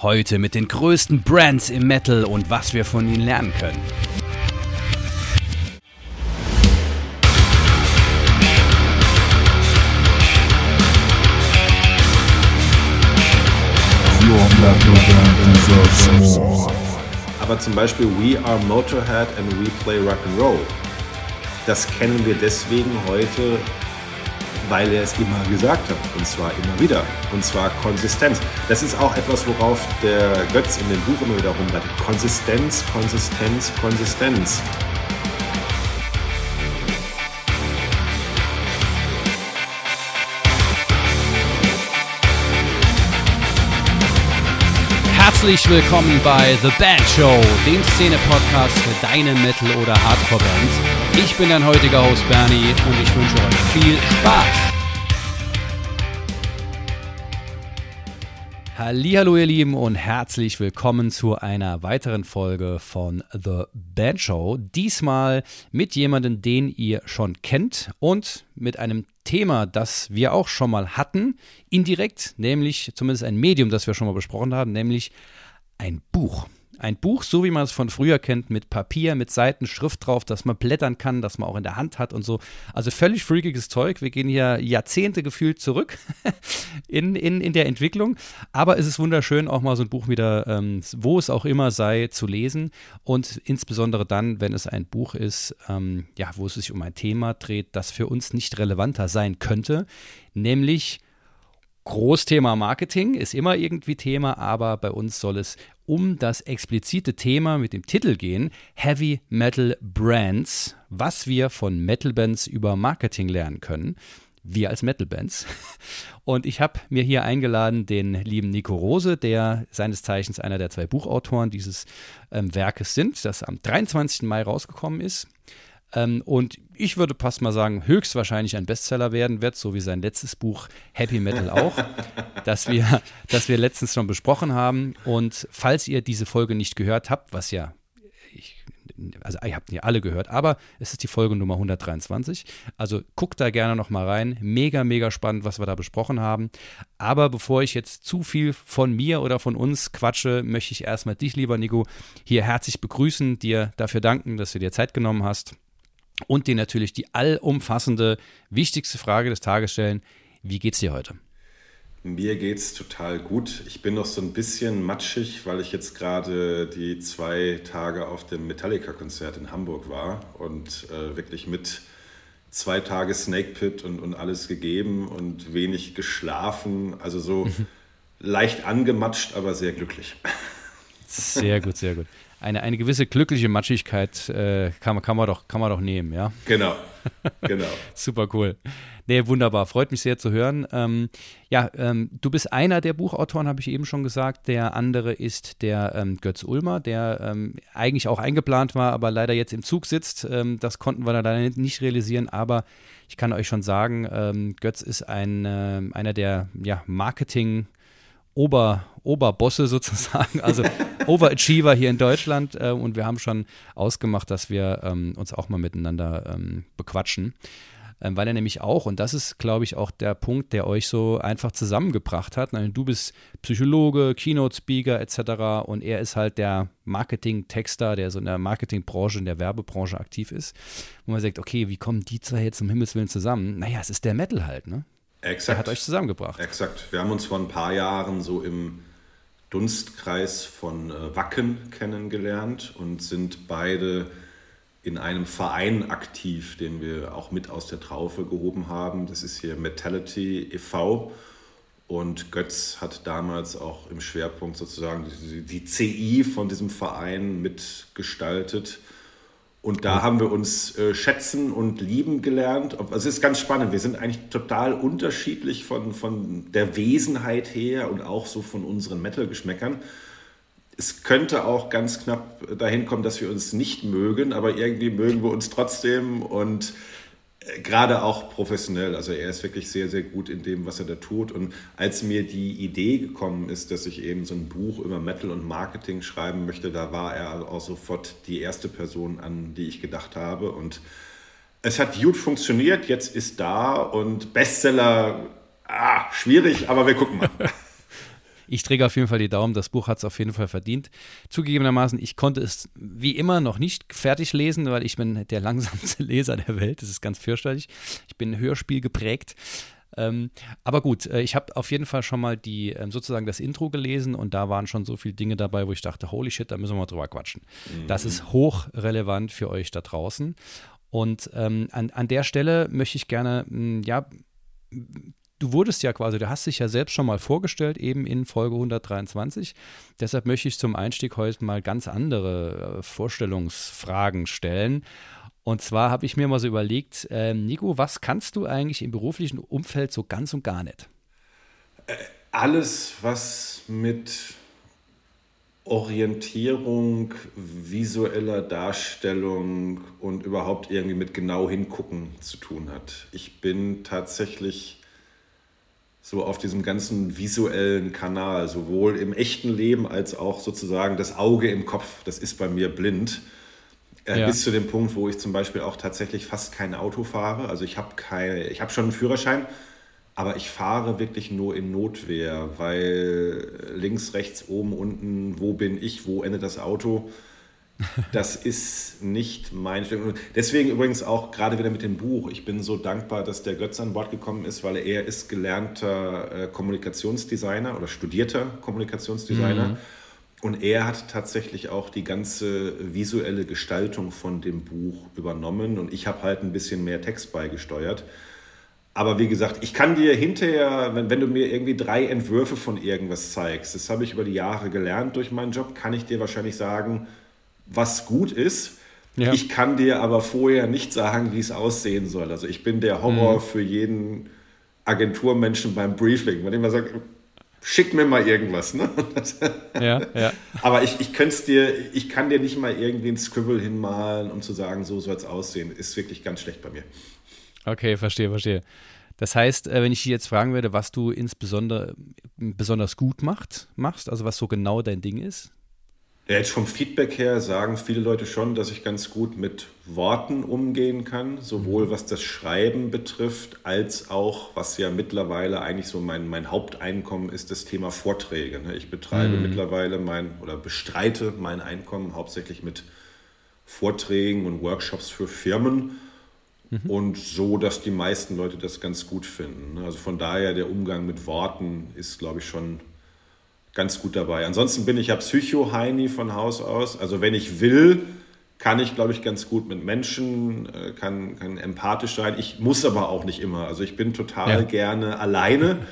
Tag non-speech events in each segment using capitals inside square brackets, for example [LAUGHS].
Heute mit den größten Brands im Metal und was wir von ihnen lernen können. Aber zum Beispiel We Are Motorhead and We Play Rock and Roll. Das kennen wir deswegen heute, weil er es immer gesagt hat. Und zwar immer wieder. Und zwar Konsistenz. Das ist auch etwas, worauf der Götz in dem Buch immer wieder rumreitet. Konsistenz, Konsistenz, Konsistenz. Herzlich willkommen bei The Band Show, dem Szene-Podcast für deine Metal- oder Hardcore-Bands. Ich bin dein heutiger Host Bernie und ich wünsche euch viel Spaß. Hallo ihr Lieben und herzlich willkommen zu einer weiteren Folge von The Band Show. Diesmal mit jemandem, den ihr schon kennt und mit einem Thema, das wir auch schon mal hatten, indirekt, nämlich zumindest ein Medium, das wir schon mal besprochen haben, nämlich ein Buch. Ein Buch, so wie man es von früher kennt, mit Papier, mit Seiten, Schrift drauf, dass man blättern kann, dass man auch in der Hand hat und so. Also völlig freakiges Zeug. Wir gehen hier Jahrzehnte gefühlt zurück [LAUGHS] in, in, in der Entwicklung. Aber es ist wunderschön, auch mal so ein Buch wieder, ähm, wo es auch immer sei, zu lesen. Und insbesondere dann, wenn es ein Buch ist, ähm, ja, wo es sich um ein Thema dreht, das für uns nicht relevanter sein könnte, nämlich Großthema Marketing ist immer irgendwie Thema, aber bei uns soll es um das explizite Thema mit dem Titel gehen, Heavy Metal Brands, was wir von Metal-Bands über Marketing lernen können. Wir als Metal-Bands. [LAUGHS] Und ich habe mir hier eingeladen den lieben Nico Rose, der seines Zeichens einer der zwei Buchautoren dieses ähm, Werkes sind, das am 23. Mai rausgekommen ist. Ähm, und ich würde fast mal sagen, höchstwahrscheinlich ein Bestseller werden wird, so wie sein letztes Buch Happy Metal auch, [LAUGHS] das wir, das wir letztens schon besprochen haben. Und falls ihr diese Folge nicht gehört habt, was ja ich, also ihr habt nie alle gehört, aber es ist die Folge Nummer 123. Also guckt da gerne noch mal rein. Mega, mega spannend, was wir da besprochen haben. Aber bevor ich jetzt zu viel von mir oder von uns quatsche, möchte ich erstmal dich, lieber Nico, hier herzlich begrüßen, dir dafür danken, dass du dir Zeit genommen hast und dir natürlich die allumfassende, wichtigste Frage des Tages stellen. Wie geht's dir heute? Mir geht's total gut. Ich bin noch so ein bisschen matschig, weil ich jetzt gerade die zwei Tage auf dem Metallica-Konzert in Hamburg war und äh, wirklich mit zwei Tage Snake Pit und, und alles gegeben und wenig geschlafen. Also so [LAUGHS] leicht angematscht, aber sehr glücklich. Sehr gut, sehr gut eine, eine gewisse glückliche Matschigkeit äh, kann, kann, man doch, kann man doch nehmen, ja? Genau, [LAUGHS] genau. Super cool. Nee, wunderbar. Freut mich sehr zu hören. Ähm, ja, ähm, du bist einer der Buchautoren, habe ich eben schon gesagt. Der andere ist der ähm, Götz Ulmer, der ähm, eigentlich auch eingeplant war, aber leider jetzt im Zug sitzt. Ähm, das konnten wir leider nicht realisieren, aber ich kann euch schon sagen, ähm, Götz ist ein, äh, einer der ja, Marketing- Ober, Oberbosse sozusagen, also [LAUGHS] Overachiever hier in Deutschland. Äh, und wir haben schon ausgemacht, dass wir ähm, uns auch mal miteinander ähm, bequatschen. Ähm, weil er nämlich auch, und das ist, glaube ich, auch der Punkt, der euch so einfach zusammengebracht hat. Du bist Psychologe, Keynote-Speaker etc. Und er ist halt der Marketing-Texter, der so in der Marketingbranche, in der Werbebranche aktiv ist. Wo man sagt, okay, wie kommen die zwei jetzt um Himmels Willen zusammen? Naja, es ist der Metal halt, ne? Exakt. Er hat euch zusammengebracht. Exakt. Wir haben uns vor ein paar Jahren so im Dunstkreis von äh, Wacken kennengelernt und sind beide in einem Verein aktiv, den wir auch mit aus der Traufe gehoben haben. Das ist hier Metality e.V. Und Götz hat damals auch im Schwerpunkt sozusagen die, die CI von diesem Verein mitgestaltet. Und da haben wir uns äh, schätzen und lieben gelernt. Also es ist ganz spannend. Wir sind eigentlich total unterschiedlich von, von der Wesenheit her und auch so von unseren Metal-Geschmäckern. Es könnte auch ganz knapp dahin kommen, dass wir uns nicht mögen, aber irgendwie mögen wir uns trotzdem. Und gerade auch professionell. Also er ist wirklich sehr, sehr gut in dem, was er da tut. Und als mir die Idee gekommen ist, dass ich eben so ein Buch über Metal und Marketing schreiben möchte, da war er auch sofort die erste Person, an die ich gedacht habe. Und es hat gut funktioniert, jetzt ist da und Bestseller, ah, schwierig, aber wir gucken mal. [LAUGHS] ich träge auf jeden Fall die Daumen. Das Buch hat es auf jeden Fall verdient. Zugegebenermaßen, ich konnte es wie immer noch nicht fertig lesen, weil ich bin der [LAUGHS] langsamste Leser der Welt. Das ist ganz fürchterlich. Ich bin Hörspiel geprägt. Ähm, aber gut, äh, ich habe auf jeden Fall schon mal die ähm, sozusagen das Intro gelesen und da waren schon so viele Dinge dabei, wo ich dachte, holy shit, da müssen wir mal drüber quatschen. Mhm. Das ist hochrelevant für euch da draußen. Und ähm, an, an der Stelle möchte ich gerne, mh, hm, ja, du wurdest ja quasi, du hast dich ja selbst schon mal vorgestellt, eben in Folge 123. Deshalb möchte ich zum Einstieg heute mal ganz andere äh, Vorstellungsfragen stellen. Und zwar habe ich mir mal so überlegt, äh, Nico, was kannst du eigentlich im beruflichen Umfeld so ganz und gar nicht? Äh, alles, was mit Orientierung, visueller Darstellung und überhaupt irgendwie mit genau hingucken zu tun hat. Ich bin tatsächlich so auf diesem ganzen visuellen Kanal, sowohl im echten Leben als auch sozusagen das Auge im Kopf, das ist bei mir blind. Äh, ja. Bis zu dem Punkt, wo ich zum Beispiel auch tatsächlich fast kein Auto fahre. Also ich habe keine, ich habe schon einen Führerschein, aber ich fahre wirklich nur in Notwehr, weil links, rechts, oben, unten, wo bin ich, wo endet das Auto? [LAUGHS] Das ist nicht mein Stück. Deswegen übrigens auch gerade wieder mit dem Buch. Ich bin so dankbar, dass der Götz an Bord gekommen ist, weil er ist gelernter äh, Kommunikationsdesigner oder studierter Kommunikationsdesigner. Mhm. Und er hat tatsächlich auch die ganze visuelle Gestaltung von dem Buch übernommen und ich habe halt ein bisschen mehr Text beigesteuert. Aber wie gesagt, ich kann dir hinterher, wenn, wenn du mir irgendwie drei Entwürfe von irgendwas zeigst, das habe ich über die Jahre gelernt durch meinen Job, kann ich dir wahrscheinlich sagen, was gut ist. Ja. Ich kann dir aber vorher nicht sagen, wie es aussehen soll. Also ich bin der Horror mhm. für jeden Agenturmenschen beim Briefing, wenn ich mal sage, schick mir mal irgendwas. Ne? [LAUGHS] ja, ja. Aber ich, ich könnte dir, ich kann dir nicht mal irgendwie ein Scribble hinmalen, um zu sagen, so soll es aussehen. Ist wirklich ganz schlecht bei mir. Okay, verstehe, verstehe. Das heißt, äh, wenn ich dich jetzt fragen würde, was du insbesondere besonders gut macht, machst, also was so genau dein Ding ist, jetzt vom Feedback her sagen viele Leute schon, dass ich ganz gut mit Worten umgehen kann, sowohl mhm. was das Schreiben betrifft, als auch, was ja mittlerweile eigentlich so mein, mein Haupteinkommen ist, das Thema Vorträge. Ne? Ich betreibe mhm. mittlerweile mein oder bestreite mein Einkommen hauptsächlich mit Vorträgen und Workshops für Firmen. Mhm. Und so, dass die meisten Leute das ganz gut finden. Ne? Also von daher, der Umgang mit Worten ist, glaube ich, schon ganz gut dabei. Ansonsten bin ich ja Psycho-Heini von Haus aus. Also wenn ich will, kann ich, glaube ich, ganz gut mit Menschen, äh, kann, kann empathisch sein. Ich muss aber auch nicht immer. Also ich bin total ja. gerne alleine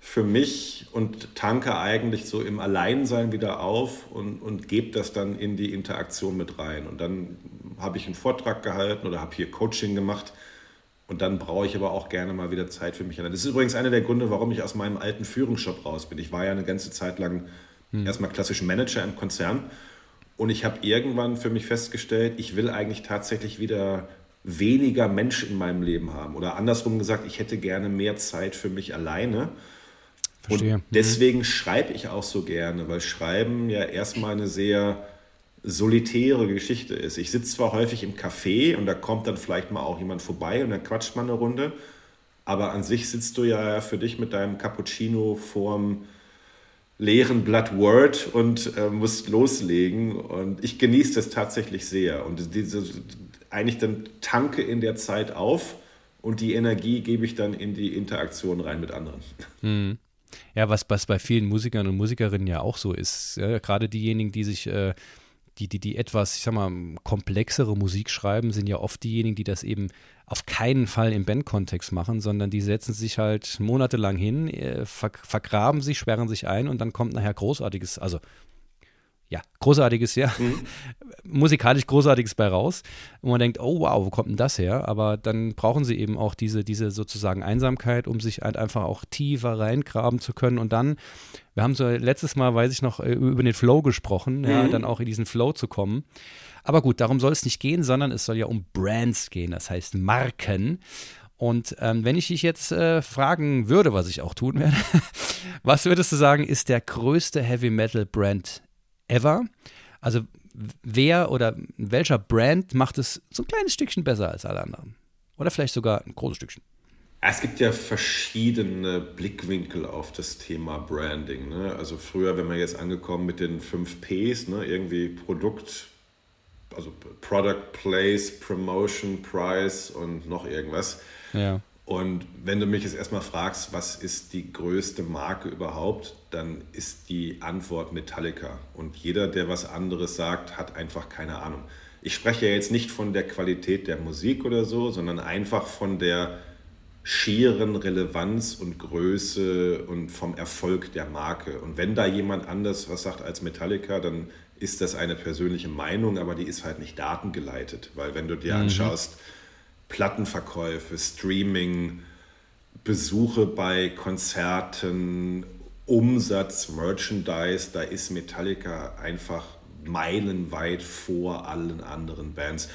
für mich und tanke eigentlich so im Alleinsein wieder auf und, und gebe das dann in die Interaktion mit rein. Und dann habe ich einen Vortrag gehalten oder habe hier Coaching gemacht und dann brauche ich aber auch gerne mal wieder Zeit für mich. Das ist übrigens einer der Gründe, warum ich aus meinem alten Führungsjob raus bin. Ich war ja eine ganze Zeit lang hm. erstmal klassisch Manager im Konzern. Und ich habe irgendwann für mich festgestellt, ich will eigentlich tatsächlich wieder weniger Mensch in meinem Leben haben. Oder andersrum gesagt, ich hätte gerne mehr Zeit für mich alleine. Verstehe. Und mhm. deswegen mhm. schreibe ich auch so gerne, weil Schreiben ja erstmal eine sehr solitäre Geschichte ist. Ich sitze zwar häufig im Café und da kommt dann vielleicht mal auch jemand vorbei und dann quatscht man eine Runde, aber an sich sitzt du ja für dich mit deinem Cappuccino vorm leeren Blatt Word und äh, musst loslegen und ich genieße das tatsächlich sehr und diese eigentlich dann tanke in der Zeit auf und die Energie gebe ich dann in die Interaktion rein mit anderen. Hm. Ja, was, was bei vielen Musikern und Musikerinnen ja auch so ist. Ja, gerade diejenigen, die sich äh, die, die, die etwas, ich sag mal, komplexere Musik schreiben, sind ja oft diejenigen, die das eben auf keinen Fall im Bandkontext machen, sondern die setzen sich halt monatelang hin, äh, vergraben sich, sperren sich ein und dann kommt nachher großartiges, also ja, großartiges, ja, mhm. [LAUGHS] musikalisch großartiges bei raus. Und man denkt, oh wow, wo kommt denn das her? Aber dann brauchen sie eben auch diese, diese sozusagen Einsamkeit, um sich halt einfach auch tiefer reingraben zu können. Und dann, wir haben so letztes Mal, weiß ich noch, äh, über den Flow gesprochen, mhm. ja, dann auch in diesen Flow zu kommen. Aber gut, darum soll es nicht gehen, sondern es soll ja um Brands gehen, das heißt Marken. Und ähm, wenn ich dich jetzt äh, fragen würde, was ich auch tun werde, [LAUGHS] was würdest du sagen, ist der größte Heavy Metal Brand ever. Also wer oder welcher Brand macht es so ein kleines Stückchen besser als alle anderen? Oder vielleicht sogar ein großes Stückchen? Es gibt ja verschiedene Blickwinkel auf das Thema Branding. Ne? Also früher, wenn man jetzt angekommen mit den 5 Ps, ne? irgendwie Produkt, also Product, Place, Promotion, Price und noch irgendwas. Ja. Und wenn du mich jetzt erstmal fragst, was ist die größte Marke überhaupt, dann ist die Antwort Metallica. Und jeder, der was anderes sagt, hat einfach keine Ahnung. Ich spreche ja jetzt nicht von der Qualität der Musik oder so, sondern einfach von der schieren Relevanz und Größe und vom Erfolg der Marke. Und wenn da jemand anders was sagt als Metallica, dann ist das eine persönliche Meinung, aber die ist halt nicht datengeleitet. Weil wenn du dir mhm. Plattenverkäufe, Streaming, Besuche bei Konzerten, Umsatz, Merchandise, da ist Metallica einfach meilenweit vor allen anderen Bands.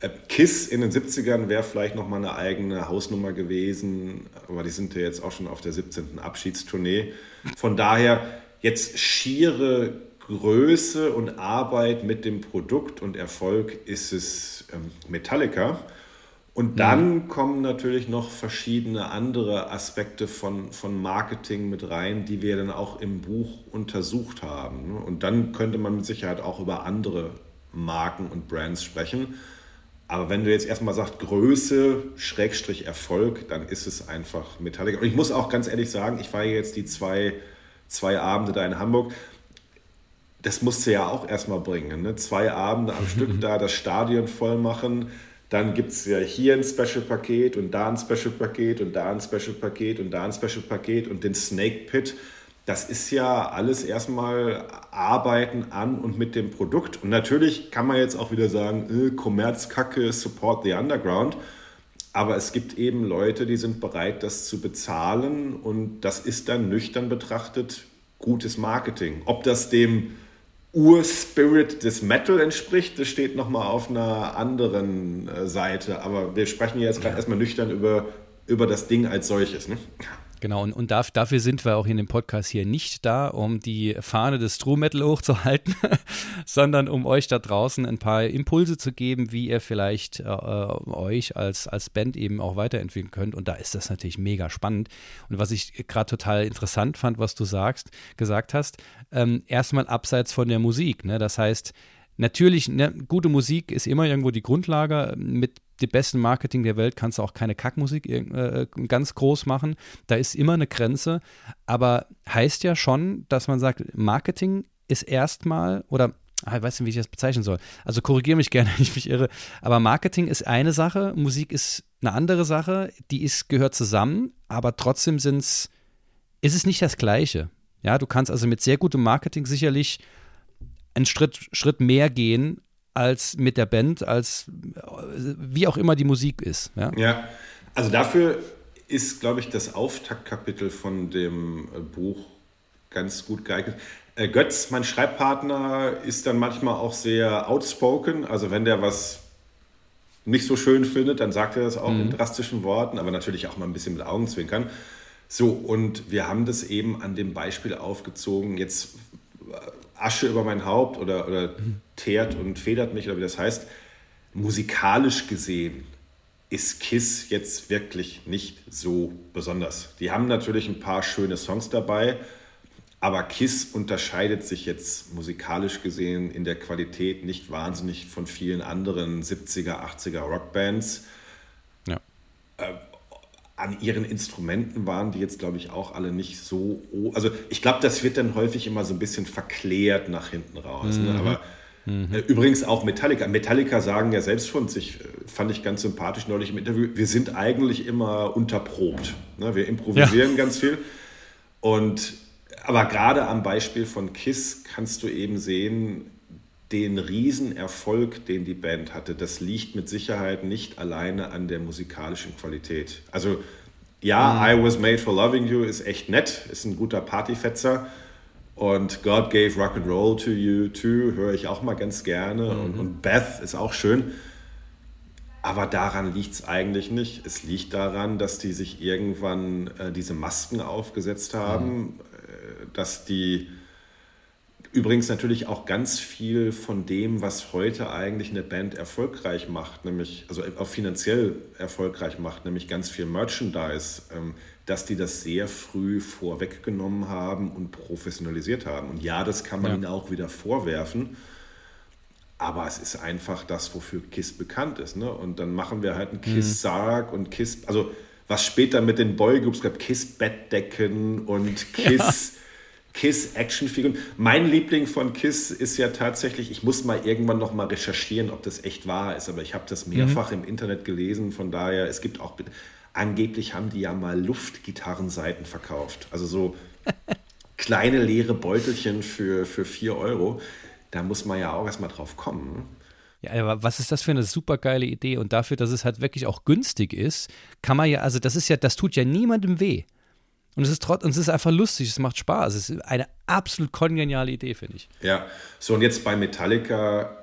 Äh, Kiss in den 70ern wäre vielleicht nochmal eine eigene Hausnummer gewesen, aber die sind ja jetzt auch schon auf der 17. Abschiedstournee. Von daher jetzt schiere Größe und Arbeit mit dem Produkt und Erfolg ist es ähm, Metallica. Und dann mhm. kommen natürlich noch verschiedene andere Aspekte von, von Marketing mit rein, die wir dann auch im Buch untersucht haben. Und dann könnte man mit Sicherheit auch über andere Marken und Brands sprechen. Aber wenn du jetzt erstmal sagst, Größe, Schrägstrich Erfolg, dann ist es einfach Metallica. Und ich muss auch ganz ehrlich sagen, ich war jetzt die zwei, zwei Abende da in Hamburg. Das musste ja auch erstmal bringen. Ne? Zwei Abende am Stück [LAUGHS] da das Stadion voll machen dann gibt es ja hier ein Special-Paket und da ein Special-Paket und da ein Special-Paket und da ein Special-Paket und den Snake Pit. Das ist ja alles erstmal Arbeiten an und mit dem Produkt. Und natürlich kann man jetzt auch wieder sagen, äh, Kommerzkacke, support the underground. Aber es gibt eben Leute, die sind bereit, das zu bezahlen. Und das ist dann nüchtern betrachtet gutes Marketing. Ob das dem Urspirit des Metal entspricht, das steht nochmal auf einer anderen äh, Seite. Aber wir sprechen jetzt gerade ja. erstmal nüchtern über, über das Ding als solches. Ne? Genau, und, und dafür sind wir auch in dem Podcast hier nicht da, um die Fahne des True Metal hochzuhalten, [LAUGHS] sondern um euch da draußen ein paar Impulse zu geben, wie ihr vielleicht äh, euch als, als Band eben auch weiterentwickeln könnt. Und da ist das natürlich mega spannend. Und was ich gerade total interessant fand, was du sagst, gesagt hast, ähm, erstmal abseits von der Musik. Ne? Das heißt, natürlich, ne, gute Musik ist immer irgendwo die Grundlage. Mit dem besten Marketing der Welt kannst du auch keine Kackmusik äh, ganz groß machen. Da ist immer eine Grenze. Aber heißt ja schon, dass man sagt, Marketing ist erstmal oder ah, ich weiß nicht, wie ich das bezeichnen soll. Also korrigiere mich gerne, [LAUGHS] wenn ich mich irre. Aber Marketing ist eine Sache, Musik ist eine andere Sache, die ist, gehört zusammen, aber trotzdem sind's, ist es nicht das Gleiche. Ja, du kannst also mit sehr gutem Marketing sicherlich einen Schritt, Schritt mehr gehen als mit der Band, als wie auch immer die Musik ist. Ja, ja. also dafür ist, glaube ich, das Auftaktkapitel von dem äh, Buch ganz gut geeignet. Äh, Götz, mein Schreibpartner, ist dann manchmal auch sehr outspoken. Also wenn der was nicht so schön findet, dann sagt er das auch mhm. in drastischen Worten, aber natürlich auch mal ein bisschen mit Augenzwinkern. So, und wir haben das eben an dem Beispiel aufgezogen. Jetzt Asche über mein Haupt oder, oder teert und federt mich oder wie das heißt. Musikalisch gesehen ist Kiss jetzt wirklich nicht so besonders. Die haben natürlich ein paar schöne Songs dabei, aber Kiss unterscheidet sich jetzt musikalisch gesehen in der Qualität nicht wahnsinnig von vielen anderen 70er, 80er Rockbands. Ja. Äh, an ihren Instrumenten waren die jetzt, glaube ich, auch alle nicht so. Also ich glaube, das wird dann häufig immer so ein bisschen verklärt nach hinten raus. Ne? Mhm. Ne? Aber mhm. äh, übrigens auch Metallica. Metallica sagen ja selbst von sich, äh, fand ich ganz sympathisch neulich im Interview, wir sind eigentlich immer unterprobt. Ne? Wir improvisieren ja. ganz viel. Und aber gerade am Beispiel von Kiss kannst du eben sehen, den Riesenerfolg, den die Band hatte, das liegt mit Sicherheit nicht alleine an der musikalischen Qualität. Also ja, mhm. I Was Made for Loving You ist echt nett, ist ein guter Partyfetzer. Und God Gave Rock and Roll to You Too höre ich auch mal ganz gerne. Mhm. Und, und Beth ist auch schön. Aber daran liegt es eigentlich nicht. Es liegt daran, dass die sich irgendwann äh, diese Masken aufgesetzt haben, mhm. äh, dass die Übrigens natürlich auch ganz viel von dem, was heute eigentlich eine Band erfolgreich macht, nämlich, also auch finanziell erfolgreich macht, nämlich ganz viel Merchandise, ähm, dass die das sehr früh vorweggenommen haben und professionalisiert haben. Und ja, das kann man ja. ihnen auch wieder vorwerfen. Aber es ist einfach das, wofür KISS bekannt ist. Ne? Und dann machen wir halt einen KISS-Sarg mhm. und KISS, also was später mit den Boygroups gab, KISS-Bettdecken und [LAUGHS] KISS. Ja Kiss-Actionfiguren. Mein Liebling von Kiss ist ja tatsächlich, ich muss mal irgendwann noch mal recherchieren, ob das echt wahr ist, aber ich habe das mehrfach mhm. im Internet gelesen, von daher, es gibt auch, angeblich haben die ja mal Luftgitarrenseiten verkauft, also so [LAUGHS] kleine leere Beutelchen für, für 4 Euro. Da muss man ja auch erstmal drauf kommen. Ja, aber was ist das für eine super geile Idee? Und dafür, dass es halt wirklich auch günstig ist, kann man ja, also das ist ja, das tut ja niemandem weh. Und es ist trotz, und es ist einfach lustig, es macht Spaß. Es ist eine absolut kongeniale Idee, finde ich. Ja, so und jetzt bei Metallica,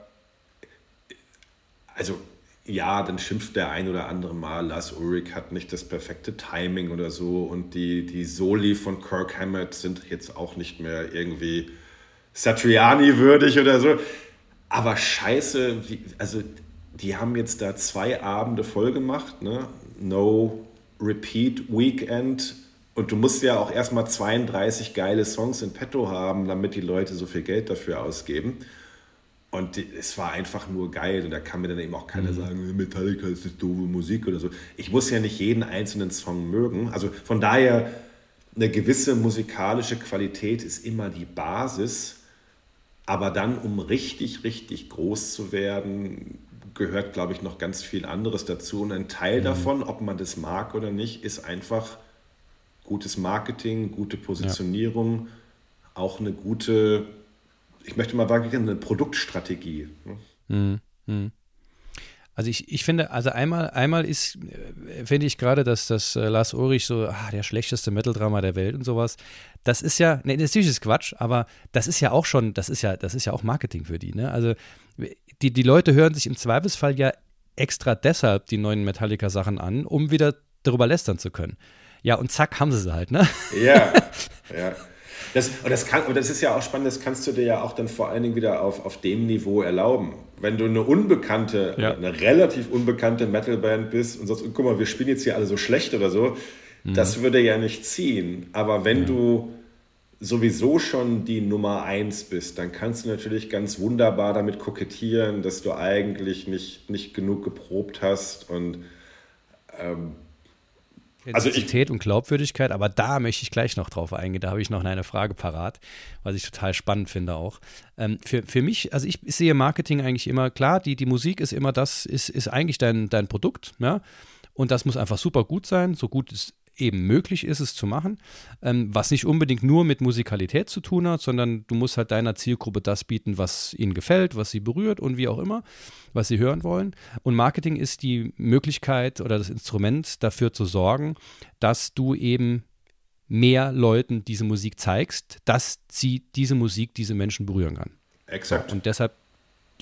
also ja, dann schimpft der ein oder andere mal, Lars Ulrich hat nicht das perfekte Timing oder so und die, die Soli von Kirk Hammett sind jetzt auch nicht mehr irgendwie Satriani würdig oder so. Aber scheiße, wie, also die haben jetzt da zwei Abende voll gemacht, ne? No Repeat Weekend und du musst ja auch erstmal 32 geile Songs in petto haben, damit die Leute so viel Geld dafür ausgeben. Und es war einfach nur geil. Und da kann mir dann eben auch keiner mhm. sagen, Metallica ist nicht doofe Musik oder so. Ich muss ja nicht jeden einzelnen Song mögen. Also von daher, eine gewisse musikalische Qualität ist immer die Basis. Aber dann, um richtig, richtig groß zu werden, gehört, glaube ich, noch ganz viel anderes dazu. Und ein Teil mhm. davon, ob man das mag oder nicht, ist einfach gutes Marketing, gute Positionierung, ja. auch eine gute, ich möchte mal sagen, eine Produktstrategie. Mhm. Mhm. Also ich, ich finde, also einmal, einmal ist, äh, finde ich gerade, dass das äh, Lars Ulrich so, ah, der schlechteste Metal-Drama der Welt und sowas, das ist ja, ne, natürlich ist Quatsch, aber das ist ja auch schon, das ist ja, das ist ja auch Marketing für die, ne? Also die, die Leute hören sich im Zweifelsfall ja extra deshalb die neuen Metallica-Sachen an, um wieder darüber lästern zu können. Ja, und zack, haben sie sie halt, ne? Ja, [LAUGHS] ja. Das, und das, kann, und das ist ja auch spannend, das kannst du dir ja auch dann vor allen Dingen wieder auf, auf dem Niveau erlauben. Wenn du eine unbekannte, ja. eine relativ unbekannte Metalband bist und sagst, guck mal, wir spielen jetzt hier alle so schlecht oder so, mhm. das würde ja nicht ziehen. Aber wenn ja. du sowieso schon die Nummer eins bist, dann kannst du natürlich ganz wunderbar damit kokettieren, dass du eigentlich nicht, nicht genug geprobt hast und ähm, Intensität also und Glaubwürdigkeit, aber da möchte ich gleich noch drauf eingehen. Da habe ich noch eine Frage parat, was ich total spannend finde auch. Ähm, für, für mich, also ich, ich, sehe Marketing eigentlich immer, klar, die, die Musik ist immer das, ist, ist eigentlich dein, dein Produkt, ja. Und das muss einfach super gut sein, so gut es eben möglich ist, es zu machen, ähm, was nicht unbedingt nur mit Musikalität zu tun hat, sondern du musst halt deiner Zielgruppe das bieten, was ihnen gefällt, was sie berührt und wie auch immer, was sie hören wollen. Und Marketing ist die Möglichkeit oder das Instrument dafür zu sorgen, dass du eben mehr Leuten diese Musik zeigst, dass sie diese Musik diese Menschen berühren kann. Exakt. Und deshalb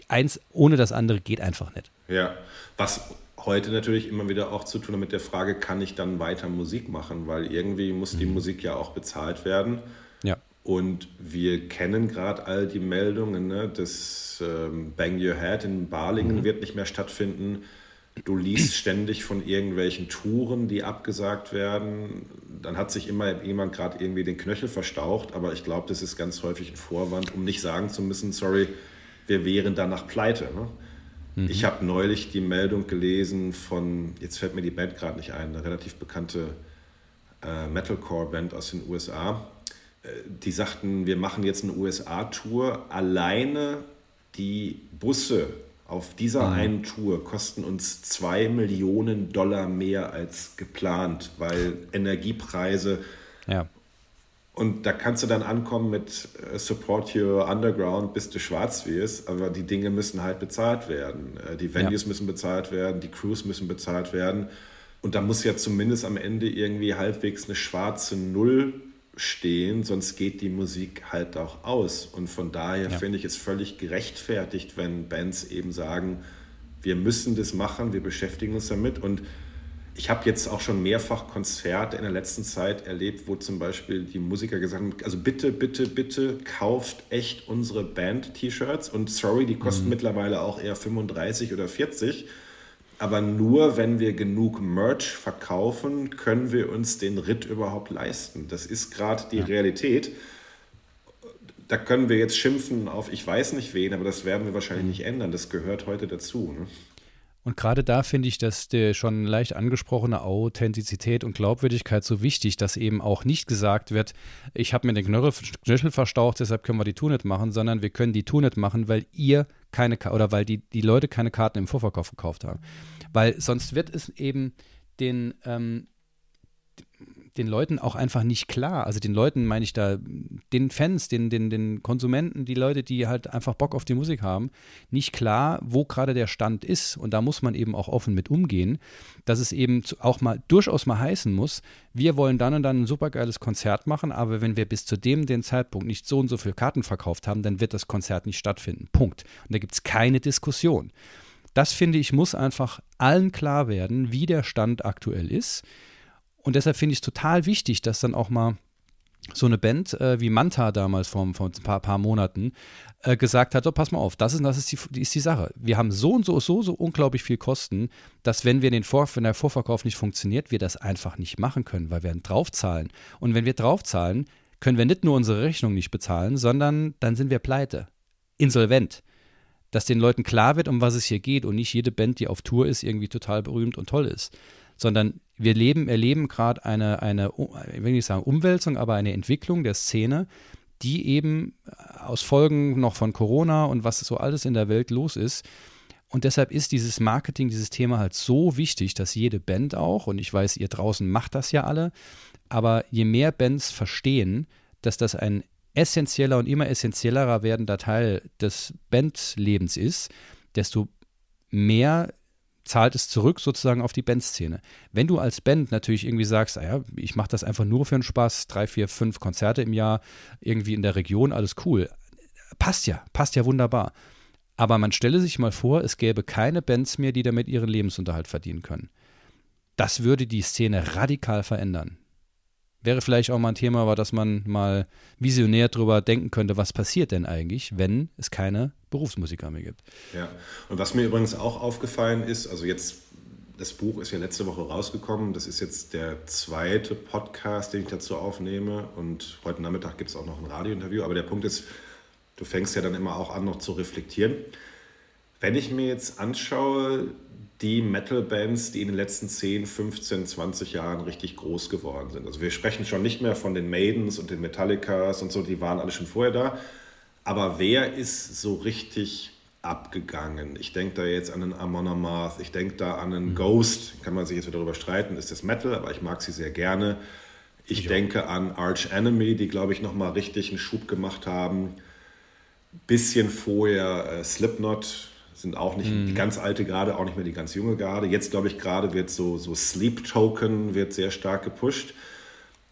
eins ohne das andere geht einfach nicht. Ja, was heute natürlich immer wieder auch zu tun mit der Frage, kann ich dann weiter Musik machen? Weil irgendwie muss mhm. die Musik ja auch bezahlt werden. Ja. Und wir kennen gerade all die Meldungen, ne? das ähm, Bang Your Head in Balingen mhm. wird nicht mehr stattfinden. Du liest [CLEARS THROAT] ständig von irgendwelchen Touren, die abgesagt werden. Dann hat sich immer jemand gerade irgendwie den Knöchel verstaucht, aber ich glaube, das ist ganz häufig ein Vorwand, um nicht sagen zu müssen, sorry, wir wären danach pleite. Ne? Mhm. Ich habe neulich die Meldung gelesen von, jetzt fällt mir die Band gerade nicht ein, eine relativ bekannte äh, Metalcore-Band aus den USA. Äh, die sagten, wir machen jetzt eine USA-Tour. Alleine die Busse auf dieser mhm. einen Tour kosten uns zwei Millionen Dollar mehr als geplant, weil Energiepreise ja. Und da kannst du dann ankommen mit äh, Support Your Underground, bis du schwarz wirst, aber die Dinge müssen halt bezahlt werden. Äh, die Venues ja. müssen bezahlt werden, die Crews müssen bezahlt werden. Und da muss ja zumindest am Ende irgendwie halbwegs eine schwarze Null stehen, sonst geht die Musik halt auch aus. Und von daher ja. finde ich es völlig gerechtfertigt, wenn Bands eben sagen, wir müssen das machen, wir beschäftigen uns damit. Und ich habe jetzt auch schon mehrfach Konzerte in der letzten Zeit erlebt, wo zum Beispiel die Musiker gesagt haben, also bitte, bitte, bitte kauft echt unsere Band-T-Shirts und sorry, die kosten mhm. mittlerweile auch eher 35 oder 40. Aber nur wenn wir genug Merch verkaufen, können wir uns den Ritt überhaupt leisten. Das ist gerade die ja. Realität. Da können wir jetzt schimpfen auf ich weiß nicht wen, aber das werden wir wahrscheinlich mhm. nicht ändern. Das gehört heute dazu. Ne? Und gerade da finde ich, dass der schon leicht angesprochene Authentizität und Glaubwürdigkeit so wichtig, dass eben auch nicht gesagt wird, ich habe mir den Knöchel verstaucht, deshalb können wir die Tunet machen, sondern wir können die Tunet machen, weil ihr keine oder weil die, die Leute keine Karten im Vorverkauf gekauft haben. Weil sonst wird es eben den ähm, den Leuten auch einfach nicht klar. Also den Leuten meine ich da, den Fans, den, den, den Konsumenten, die Leute, die halt einfach Bock auf die Musik haben, nicht klar, wo gerade der Stand ist. Und da muss man eben auch offen mit umgehen, dass es eben auch mal durchaus mal heißen muss, wir wollen dann und dann ein supergeiles Konzert machen, aber wenn wir bis zu dem den Zeitpunkt nicht so und so viele Karten verkauft haben, dann wird das Konzert nicht stattfinden. Punkt. Und da gibt es keine Diskussion. Das finde ich, muss einfach allen klar werden, wie der Stand aktuell ist und deshalb finde ich es total wichtig, dass dann auch mal so eine Band äh, wie Manta damals vor, vor ein paar, paar Monaten äh, gesagt hat, so pass mal auf, das ist, das ist die, ist die Sache. Wir haben so und so, so, so unglaublich viel Kosten, dass wenn wir den Vor, wenn der Vorverkauf nicht funktioniert, wir das einfach nicht machen können, weil wir draufzahlen. Und wenn wir draufzahlen, können wir nicht nur unsere Rechnung nicht bezahlen, sondern dann sind wir pleite, insolvent. Dass den Leuten klar wird, um was es hier geht und nicht jede Band, die auf Tour ist, irgendwie total berühmt und toll ist sondern wir leben, erleben gerade eine, eine, ich will nicht sagen Umwälzung, aber eine Entwicklung der Szene, die eben aus Folgen noch von Corona und was so alles in der Welt los ist. Und deshalb ist dieses Marketing, dieses Thema halt so wichtig, dass jede Band auch, und ich weiß, ihr draußen macht das ja alle, aber je mehr Bands verstehen, dass das ein essentieller und immer essentiellerer werdender Teil des Bandlebens ist, desto mehr zahlt es zurück sozusagen auf die Bandszene. Wenn du als Band natürlich irgendwie sagst, naja, ah ich mache das einfach nur für den Spaß, drei, vier, fünf Konzerte im Jahr, irgendwie in der Region, alles cool. Passt ja, passt ja wunderbar. Aber man stelle sich mal vor, es gäbe keine Bands mehr, die damit ihren Lebensunterhalt verdienen können. Das würde die Szene radikal verändern wäre vielleicht auch mal ein Thema, aber dass man mal visionär drüber denken könnte, was passiert denn eigentlich, wenn es keine Berufsmusiker mehr gibt. Ja, und was mir übrigens auch aufgefallen ist, also jetzt, das Buch ist ja letzte Woche rausgekommen, das ist jetzt der zweite Podcast, den ich dazu aufnehme und heute Nachmittag gibt es auch noch ein Radiointerview, aber der Punkt ist, du fängst ja dann immer auch an, noch zu reflektieren. Wenn ich mir jetzt anschaue, die Metal-Bands, die in den letzten 10, 15, 20 Jahren richtig groß geworden sind. Also wir sprechen schon nicht mehr von den Maidens und den Metallicas und so, die waren alle schon vorher da. Aber wer ist so richtig abgegangen? Ich denke da jetzt an einen Amon Amarth, ich denke da an einen mhm. Ghost, kann man sich jetzt darüber streiten, ist das Metal, aber ich mag sie sehr gerne. Ich ja. denke an Arch Enemy, die, glaube ich, nochmal richtig einen Schub gemacht haben. Bisschen vorher äh, Slipknot, sind auch nicht mhm. die ganz alte Garde, auch nicht mehr die ganz junge Garde. Jetzt glaube ich gerade wird so, so Sleep Token wird sehr stark gepusht.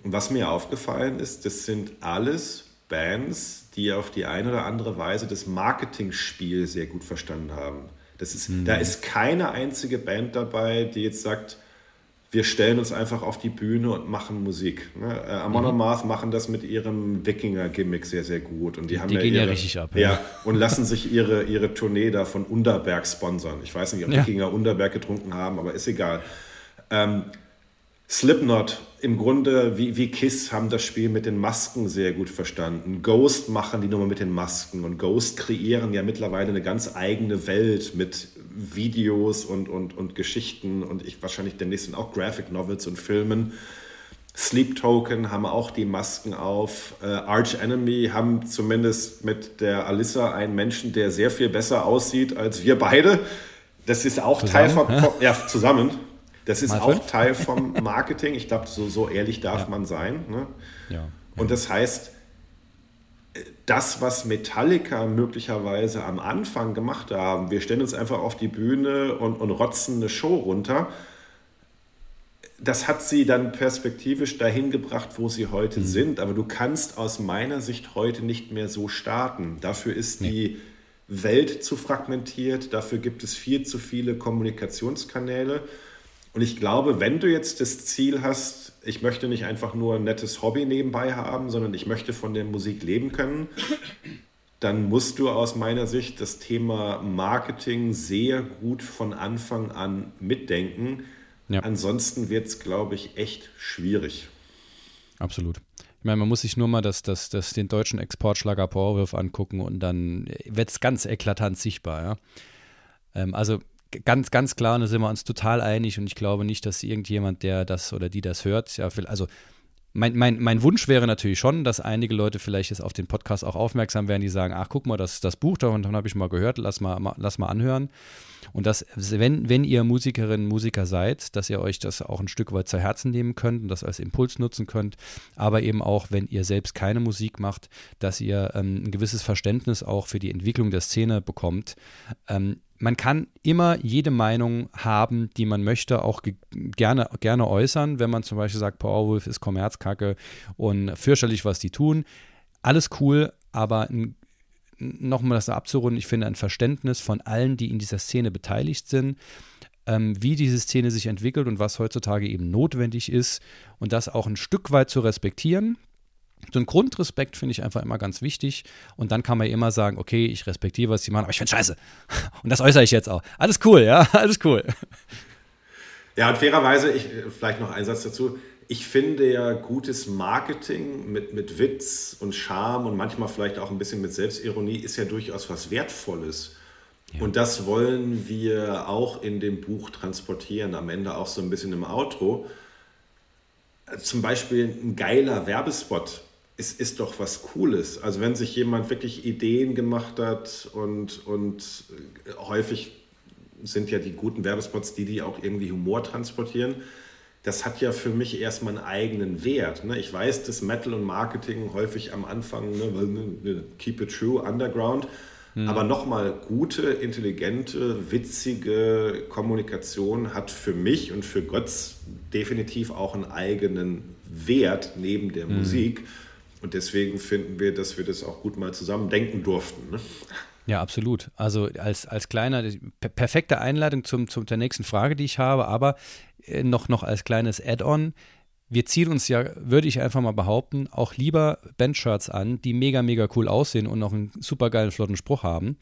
Und was mir aufgefallen ist, das sind alles Bands, die auf die eine oder andere Weise das Marketingspiel sehr gut verstanden haben. Das ist, mhm. Da ist keine einzige Band dabei, die jetzt sagt, wir stellen uns einfach auf die Bühne und machen Musik. Ne? Äh, Amon mhm. Amarth machen das mit ihrem Wikinger-Gimmick sehr, sehr gut. Und die, haben die ja gehen ihre, ja richtig ab. Ja, ja, und lassen sich ihre, ihre Tournee da von Underberg sponsern. Ich weiß nicht, ob ja. Wikinger Underberg getrunken haben, aber ist egal. Ähm, Slipknot, im Grunde wie, wie Kiss, haben das Spiel mit den Masken sehr gut verstanden. Ghost machen die Nummer mit den Masken und Ghost kreieren ja mittlerweile eine ganz eigene Welt mit Videos und, und, und Geschichten und ich wahrscheinlich demnächst sind auch Graphic Novels und Filmen. Sleep Token haben auch die Masken auf. Äh, Arch Enemy haben zumindest mit der Alissa einen Menschen, der sehr viel besser aussieht als wir beide. Das ist auch zusammen, Teil von, ja? ja, zusammen. Das ist Mal auch fünf? Teil vom Marketing. Ich glaube, so, so ehrlich darf ja. man sein. Ne? Ja. Und das heißt, das, was Metallica möglicherweise am Anfang gemacht haben, wir stellen uns einfach auf die Bühne und, und rotzen eine Show runter, das hat sie dann perspektivisch dahin gebracht, wo sie heute mhm. sind. Aber du kannst aus meiner Sicht heute nicht mehr so starten. Dafür ist nee. die Welt zu fragmentiert, dafür gibt es viel zu viele Kommunikationskanäle. Und ich glaube, wenn du jetzt das Ziel hast, ich möchte nicht einfach nur ein nettes Hobby nebenbei haben, sondern ich möchte von der Musik leben können, dann musst du aus meiner Sicht das Thema Marketing sehr gut von Anfang an mitdenken. Ja. Ansonsten wird es, glaube ich, echt schwierig. Absolut. Ich meine, man muss sich nur mal das, das, das, den deutschen Exportschlager Powerwolf angucken und dann wird es ganz eklatant sichtbar. Ja? Ähm, also ganz, ganz klar, und da sind wir uns total einig und ich glaube nicht, dass irgendjemand, der das oder die das hört, ja, also mein, mein, mein Wunsch wäre natürlich schon, dass einige Leute vielleicht jetzt auf den Podcast auch aufmerksam werden, die sagen, ach guck mal, das, das Buch, davon habe ich mal gehört, lass mal, mal, lass mal anhören. Und dass, wenn, wenn ihr Musikerinnen, Musiker seid, dass ihr euch das auch ein Stück weit zu Herzen nehmen könnt und das als Impuls nutzen könnt, aber eben auch, wenn ihr selbst keine Musik macht, dass ihr ähm, ein gewisses Verständnis auch für die Entwicklung der Szene bekommt. Ähm, man kann immer jede Meinung haben, die man möchte, auch gerne, gerne äußern, wenn man zum Beispiel sagt, Powerwolf ist Kommerzkacke und fürchterlich, was die tun. Alles cool, aber nochmal das abzurunden, ich finde ein Verständnis von allen, die in dieser Szene beteiligt sind, ähm, wie diese Szene sich entwickelt und was heutzutage eben notwendig ist und das auch ein Stück weit zu respektieren. So ein Grundrespekt finde ich einfach immer ganz wichtig. Und dann kann man immer sagen, okay, ich respektiere, was sie machen, aber ich finde scheiße. [LAUGHS] Und das äußere ich jetzt auch. Alles cool, ja, [LAUGHS] alles cool. Ja, und fairerweise, ich, vielleicht noch ein Satz dazu. Ich finde ja gutes Marketing mit, mit Witz und Charme und manchmal vielleicht auch ein bisschen mit Selbstironie ist ja durchaus was Wertvolles. Ja. Und das wollen wir auch in dem Buch transportieren, am Ende auch so ein bisschen im Outro. Zum Beispiel ein geiler Werbespot ist, ist doch was Cooles. Also wenn sich jemand wirklich Ideen gemacht hat und, und häufig sind ja die guten Werbespots die, die auch irgendwie Humor transportieren, das hat ja für mich erstmal einen eigenen Wert. Ne? Ich weiß, dass Metal und Marketing häufig am Anfang, ne, ne keep it true, underground, hm. aber nochmal gute, intelligente, witzige Kommunikation hat für mich und für Götz definitiv auch einen eigenen Wert neben der hm. Musik. Und deswegen finden wir, dass wir das auch gut mal zusammen denken durften. Ne? Ja, absolut. Also als, als kleiner, perfekte Einleitung zum, zum der nächsten Frage, die ich habe, aber äh, noch, noch als kleines Add-on. Wir ziehen uns ja, würde ich einfach mal behaupten, auch lieber Bandshirts an, die mega, mega cool aussehen und noch einen super geilen, flotten Spruch haben,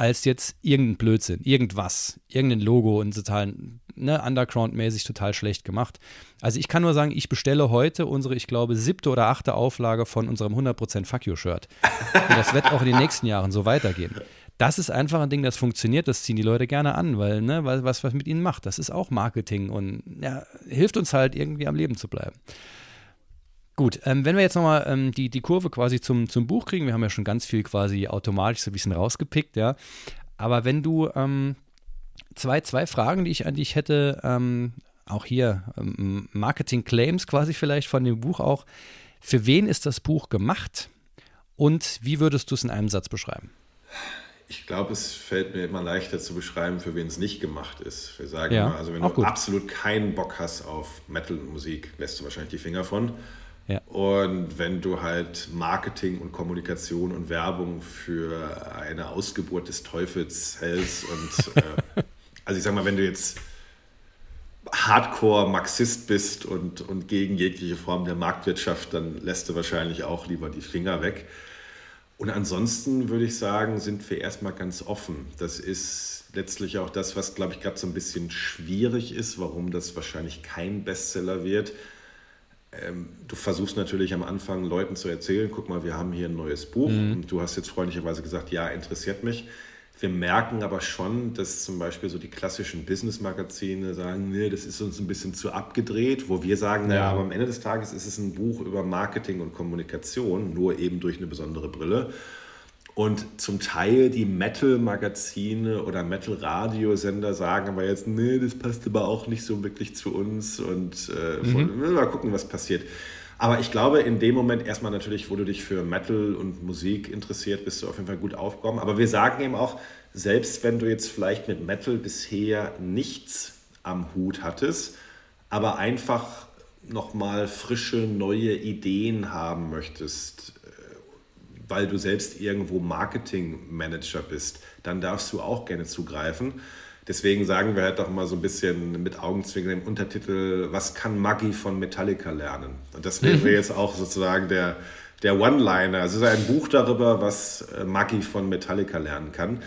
als jetzt irgendein Blödsinn, irgendwas, irgendein Logo und total ne, Underground-mäßig total schlecht gemacht. Also ich kann nur sagen, ich bestelle heute unsere, ich glaube, siebte oder achte Auflage von unserem 100% Fuck You-Shirt. Und das wird auch in den nächsten Jahren so weitergehen. Das ist einfach ein Ding, das funktioniert, das ziehen die Leute gerne an, weil, ne, was, was mit ihnen macht, das ist auch Marketing und ja, hilft uns halt irgendwie am Leben zu bleiben. Gut, ähm, wenn wir jetzt nochmal ähm, die, die Kurve quasi zum, zum Buch kriegen, wir haben ja schon ganz viel quasi automatisch so ein bisschen rausgepickt, ja. Aber wenn du ähm, zwei, zwei Fragen, die ich an dich hätte, ähm, auch hier ähm, Marketing Claims quasi vielleicht von dem Buch auch. Für wen ist das Buch gemacht und wie würdest du es in einem Satz beschreiben? Ich glaube, es fällt mir immer leichter zu beschreiben, für wen es nicht gemacht ist. Wir sagen ja, immer, also wenn du gut. absolut keinen Bock hast auf Metal-Musik, lässt du wahrscheinlich die Finger von. Ja. Und wenn du halt Marketing und Kommunikation und Werbung für eine Ausgeburt des Teufels hältst und äh, [LAUGHS] also ich sag mal, wenn du jetzt Hardcore-Marxist bist und, und gegen jegliche Form der Marktwirtschaft, dann lässt du wahrscheinlich auch lieber die Finger weg. Und ansonsten würde ich sagen, sind wir erstmal ganz offen. Das ist letztlich auch das, was, glaube ich, gerade so ein bisschen schwierig ist, warum das wahrscheinlich kein Bestseller wird du versuchst natürlich am Anfang Leuten zu erzählen, guck mal, wir haben hier ein neues Buch mhm. und du hast jetzt freundlicherweise gesagt, ja, interessiert mich. Wir merken aber schon, dass zum Beispiel so die klassischen Business-Magazine sagen, nee, das ist uns ein bisschen zu abgedreht, wo wir sagen, naja, ja. aber am Ende des Tages ist es ein Buch über Marketing und Kommunikation, nur eben durch eine besondere Brille. Und zum Teil die Metal-Magazine oder Metal-Radiosender sagen aber jetzt, nee, das passt aber auch nicht so wirklich zu uns und äh, mhm. mal gucken, was passiert. Aber ich glaube, in dem Moment erstmal natürlich, wo du dich für Metal und Musik interessiert, bist du auf jeden Fall gut aufgekommen. Aber wir sagen eben auch, selbst wenn du jetzt vielleicht mit Metal bisher nichts am Hut hattest, aber einfach nochmal frische, neue Ideen haben möchtest, weil du selbst irgendwo Marketingmanager bist, dann darfst du auch gerne zugreifen. Deswegen sagen wir halt doch mal so ein bisschen mit Augenzwinkern im Untertitel, was kann Maggie von Metallica lernen? Und das wäre mhm. jetzt auch sozusagen der, der One-Liner. Es ist ein Buch darüber, was äh, Maggie von Metallica lernen kann.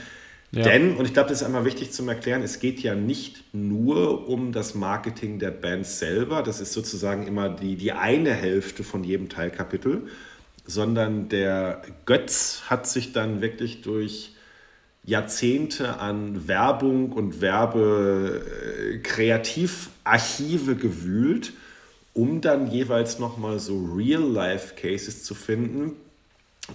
Ja. Denn, und ich glaube, das ist einmal wichtig zum Erklären, es geht ja nicht nur um das Marketing der Band selber, das ist sozusagen immer die, die eine Hälfte von jedem Teilkapitel, sondern der Götz hat sich dann wirklich durch Jahrzehnte an Werbung und Werbekreativarchive gewühlt, um dann jeweils nochmal so Real-Life-Cases zu finden,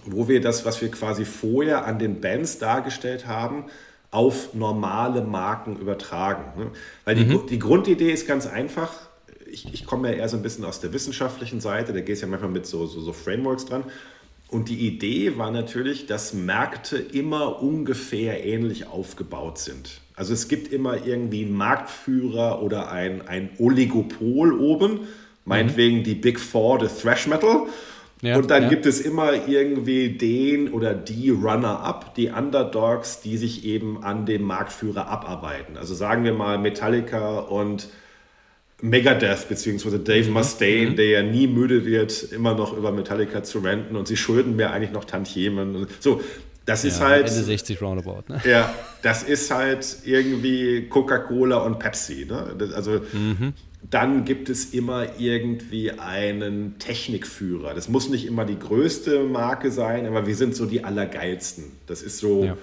wo wir das, was wir quasi vorher an den Bands dargestellt haben, auf normale Marken übertragen. Ne? Weil die, mhm. die Grundidee ist ganz einfach. Ich, ich komme ja eher so ein bisschen aus der wissenschaftlichen Seite, da geht es ja manchmal mit so, so, so Frameworks dran. Und die Idee war natürlich, dass Märkte immer ungefähr ähnlich aufgebaut sind. Also es gibt immer irgendwie einen Marktführer oder ein, ein Oligopol oben, meinetwegen mhm. die Big Four des Thrash Metal. Ja, und dann ja. gibt es immer irgendwie den oder die Runner-up, die Underdogs, die sich eben an dem Marktführer abarbeiten. Also sagen wir mal Metallica und Megadeth, beziehungsweise Dave mhm. Mustaine, mhm. der ja nie müde wird, immer noch über Metallica zu renten und sie schulden mir eigentlich noch Tantiemen. So, das ja, ist halt. Ende 60 roundabout, ne? Ja, das ist halt irgendwie Coca-Cola und Pepsi. Ne? also mhm dann gibt es immer irgendwie einen Technikführer. Das muss nicht immer die größte Marke sein, aber wir sind so die Allergeilsten. Das ist so. Ja.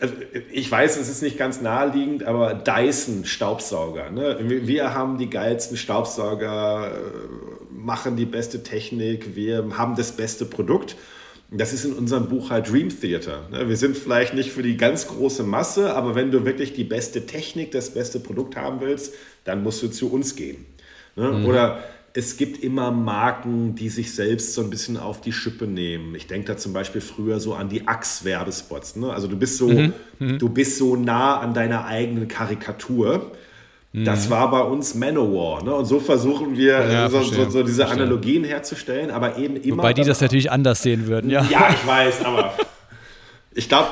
Also ich weiß, es ist nicht ganz naheliegend, aber Dyson Staubsauger. Ne? Wir haben die geilsten Staubsauger, äh, machen die beste Technik, wir haben das beste Produkt. Das ist in unserem Buch halt Dream Theater. Ne? Wir sind vielleicht nicht für die ganz große Masse, aber wenn du wirklich die beste Technik, das beste Produkt haben willst, dann musst du zu uns gehen. Ne? Mhm. Oder es gibt immer Marken, die sich selbst so ein bisschen auf die Schippe nehmen. Ich denke da zum Beispiel früher so an die Axe-Werbespots. Ne? Also du bist so, mhm. Mhm. du bist so nah an deiner eigenen Karikatur. Das mhm. war bei uns Manowar. Ne? Und so versuchen wir ja, so, so, so, diese verstehe. Analogien herzustellen, aber eben immer. Wobei die das natürlich anders sehen würden, ja. Ja, ich weiß, aber ich glaube,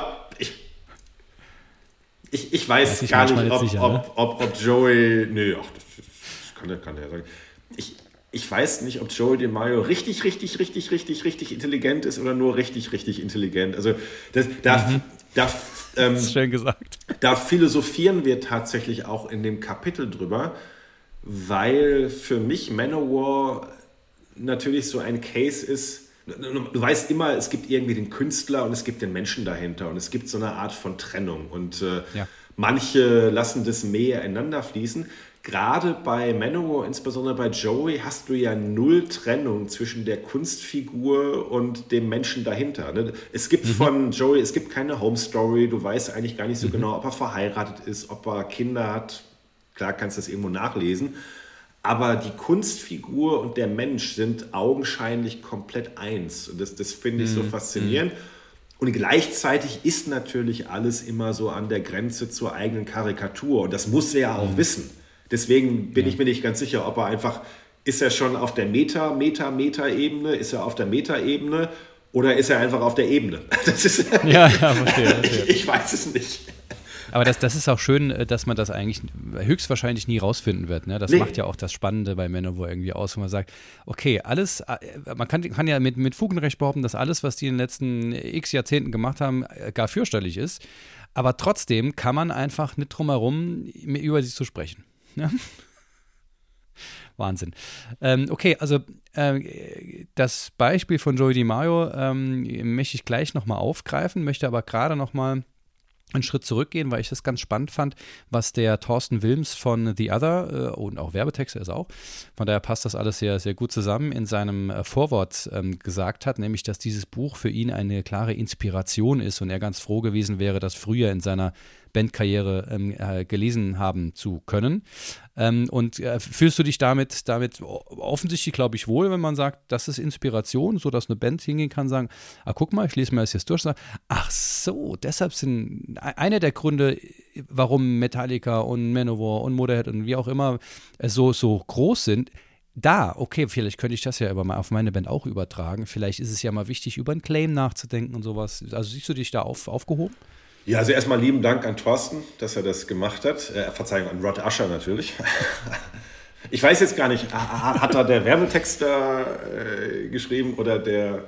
ich, ich weiß gar nicht, ob, sicher, ob, ne? ob, ob, Joey. Nö, ach, das, das kann, der, kann der sagen. Ich, ich weiß nicht, ob Joey DeMaio richtig, richtig, richtig, richtig, richtig intelligent ist oder nur richtig, richtig intelligent. Also das, da, mhm. da, ähm, schön gesagt. Da philosophieren wir tatsächlich auch in dem Kapitel drüber, weil für mich Manowar natürlich so ein Case ist, du weißt immer, es gibt irgendwie den Künstler und es gibt den Menschen dahinter und es gibt so eine Art von Trennung und äh, ja. manche lassen das mehr ineinander fließen. Gerade bei Manowar, insbesondere bei Joey, hast du ja null Trennung zwischen der Kunstfigur und dem Menschen dahinter. Ne? Es gibt mhm. von Joey, es gibt keine Home Story, du weißt eigentlich gar nicht so mhm. genau, ob er verheiratet ist, ob er Kinder hat. Klar kannst du das irgendwo nachlesen. Aber die Kunstfigur und der Mensch sind augenscheinlich komplett eins. Und das, das finde ich so mhm. faszinierend. Und gleichzeitig ist natürlich alles immer so an der Grenze zur eigenen Karikatur. Und das muss er ja auch mhm. wissen. Deswegen bin ja. ich mir nicht ganz sicher, ob er einfach, ist er schon auf der Meta, Meta, Meta-Ebene? Ist er auf der Meta-Ebene? Oder ist er einfach auf der Ebene? [LAUGHS] Das ist, ja, ja, verstehe, verstehe. Ich, [LAUGHS] ich weiß es nicht. Aber das, das ist auch schön, äh, dass man das eigentlich höchstwahrscheinlich nie rausfinden wird. Ne? Das nee. macht ja auch das Spannende bei Manowar irgendwie aus, wo man sagt, okay, alles, äh, man kann, kann ja mit, mit Fug und Recht behaupten, dass alles, was die in den letzten x Jahrzehnten gemacht haben, äh, gar fürchterlich ist. Aber trotzdem kann man einfach nicht drum herum, über sie zu sprechen. Ne? Wahnsinn. Ähm, okay, also äh, das Beispiel von Joey DiMaio ähm, möchte ich gleich nochmal aufgreifen, möchte aber gerade nochmal einen Schritt zurückgehen, weil ich das ganz spannend fand, was der Thorsten Wilms von The Other äh, und auch Werbetexte ist auch, von daher passt das alles sehr, sehr gut zusammen, in seinem äh, Vorwort ähm, gesagt hat, nämlich, dass dieses Buch für ihn eine klare Inspiration ist und er ganz froh gewesen wäre, das früher in seiner Bandkarriere ähm, äh, gelesen haben zu können. Ähm, und äh, fühlst du dich damit, damit offensichtlich, glaube ich, wohl, wenn man sagt, das ist Inspiration, so dass eine Band hingehen kann, sagen, ah, guck mal, ich lese mir das jetzt durch, ach so, deshalb sind e-, einer der Gründe, warum Metallica und Manowar und Motorhead und wie auch immer äh, so, so groß sind, da, okay, vielleicht könnte ich das ja aber mal auf meine Band auch übertragen. Vielleicht ist es ja mal wichtig, über einen Claim nachzudenken und sowas. Also siehst du dich da auf, aufgehoben? Ja, also erstmal lieben Dank an Thorsten, dass er das gemacht hat. Äh, Verzeihung, an Rod Usher natürlich. [LAUGHS] Ich weiß jetzt gar nicht, hat da der Werbetext da äh, geschrieben oder der,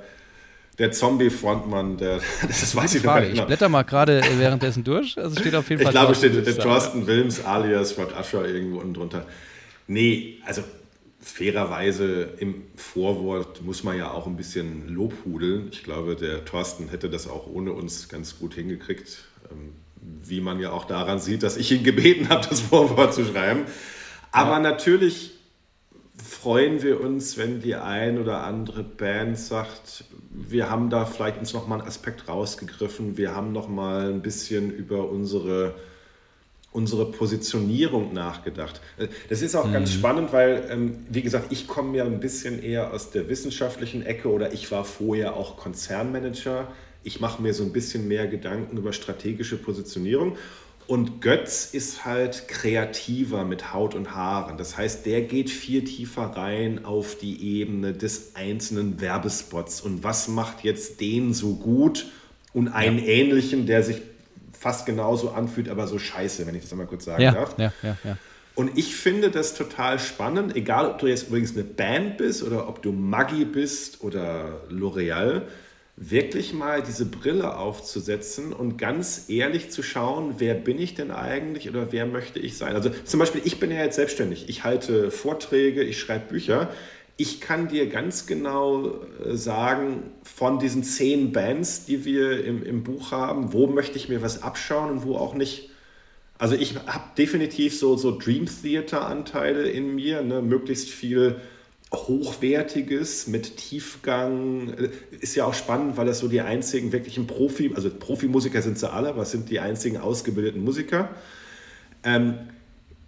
der Zombie-Frontmann, der, [LAUGHS] das weiß ich Frage. Nicht genau. Ich blätter mal gerade äh, währenddessen durch. Also steht auf jeden Fall. Ich glaube, es steht äh, Thorsten Wilms alias Rod Usher irgendwo unten drunter. Nee, also fairerweise im Vorwort muss man ja auch ein bisschen lobhudeln. Ich glaube, der Thorsten hätte das auch ohne uns ganz gut hingekriegt. Ähm, wie man ja auch daran sieht, dass ich ihn gebeten habe, das Vorwort zu schreiben. Aber ja. natürlich freuen wir uns, wenn die ein oder andere Band sagt, wir haben da vielleicht uns nochmal einen Aspekt rausgegriffen, wir haben nochmal ein bisschen über unsere, unsere Positionierung nachgedacht. Das ist auch mhm. ganz spannend, weil, ähm, wie gesagt, ich komme ja ein bisschen eher aus der wissenschaftlichen Ecke oder ich war vorher auch Konzernmanager. Ich mache mir so ein bisschen mehr Gedanken über strategische Positionierung. Und Götz ist halt kreativer mit Haut und Haaren. Das heißt, der geht viel tiefer rein auf die Ebene des einzelnen Werbespots. Und was macht jetzt den so gut und einen ja. ähnlichen, der sich fast genauso anfühlt, aber so scheiße, wenn ich das einmal kurz sagen ja, darf. Ja, ja, ja. Und ich finde das total spannend, egal ob du jetzt übrigens eine Band bist oder ob du Maggi bist oder L'Oreal wirklich mal diese Brille aufzusetzen und ganz ehrlich zu schauen, wer bin ich denn eigentlich oder wer möchte ich sein. Also zum Beispiel, ich bin ja jetzt selbstständig. Ich halte Vorträge, ich schreibe Bücher. Ich kann dir ganz genau äh, sagen, von diesen zehn Bands, die wir im, im Buch haben, wo möchte ich mir was abschauen und wo auch nicht. Also ich habe definitiv so, so Dream Theater-Anteile in mir, ne? möglichst viel Hochwertiges mit Tiefgang. Ist ja auch spannend, weil das so die einzigen wirklichen Profi, also Profimusiker sind sie alle, aber es sind die einzigen ausgebildeten Musiker. Ähm,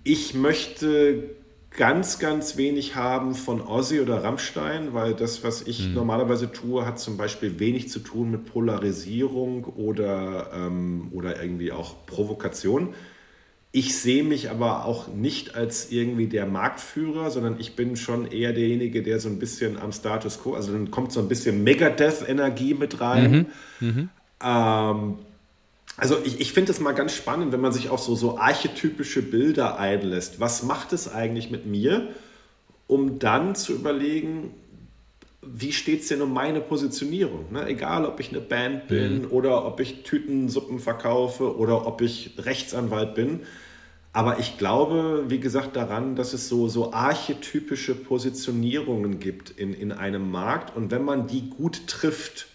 ich möchte ganz, ganz wenig haben von Ozzy oder Rammstein, weil das, was ich mhm. normalerweise tue, hat zum Beispiel wenig zu tun mit Polarisierung oder, ähm, oder irgendwie auch Provokation. Ich sehe mich aber auch nicht als irgendwie der Marktführer, sondern ich bin schon eher derjenige, der so ein bisschen am Status quo, also dann kommt so ein bisschen Megadeth-Energie mit rein. Mhm. Mhm. Ähm, also ich, ich finde es mal ganz spannend, wenn man sich auf so, so archetypische Bilder einlässt. Was macht es eigentlich mit mir, um dann zu überlegen, wie steht es denn um meine Positionierung? Ne? Egal, ob ich eine Band bin mhm. oder ob ich Tütensuppen verkaufe oder ob ich Rechtsanwalt bin. Aber ich glaube, wie gesagt, daran, dass es so, so archetypische Positionierungen gibt in, in einem Markt. Und wenn man die gut trifft,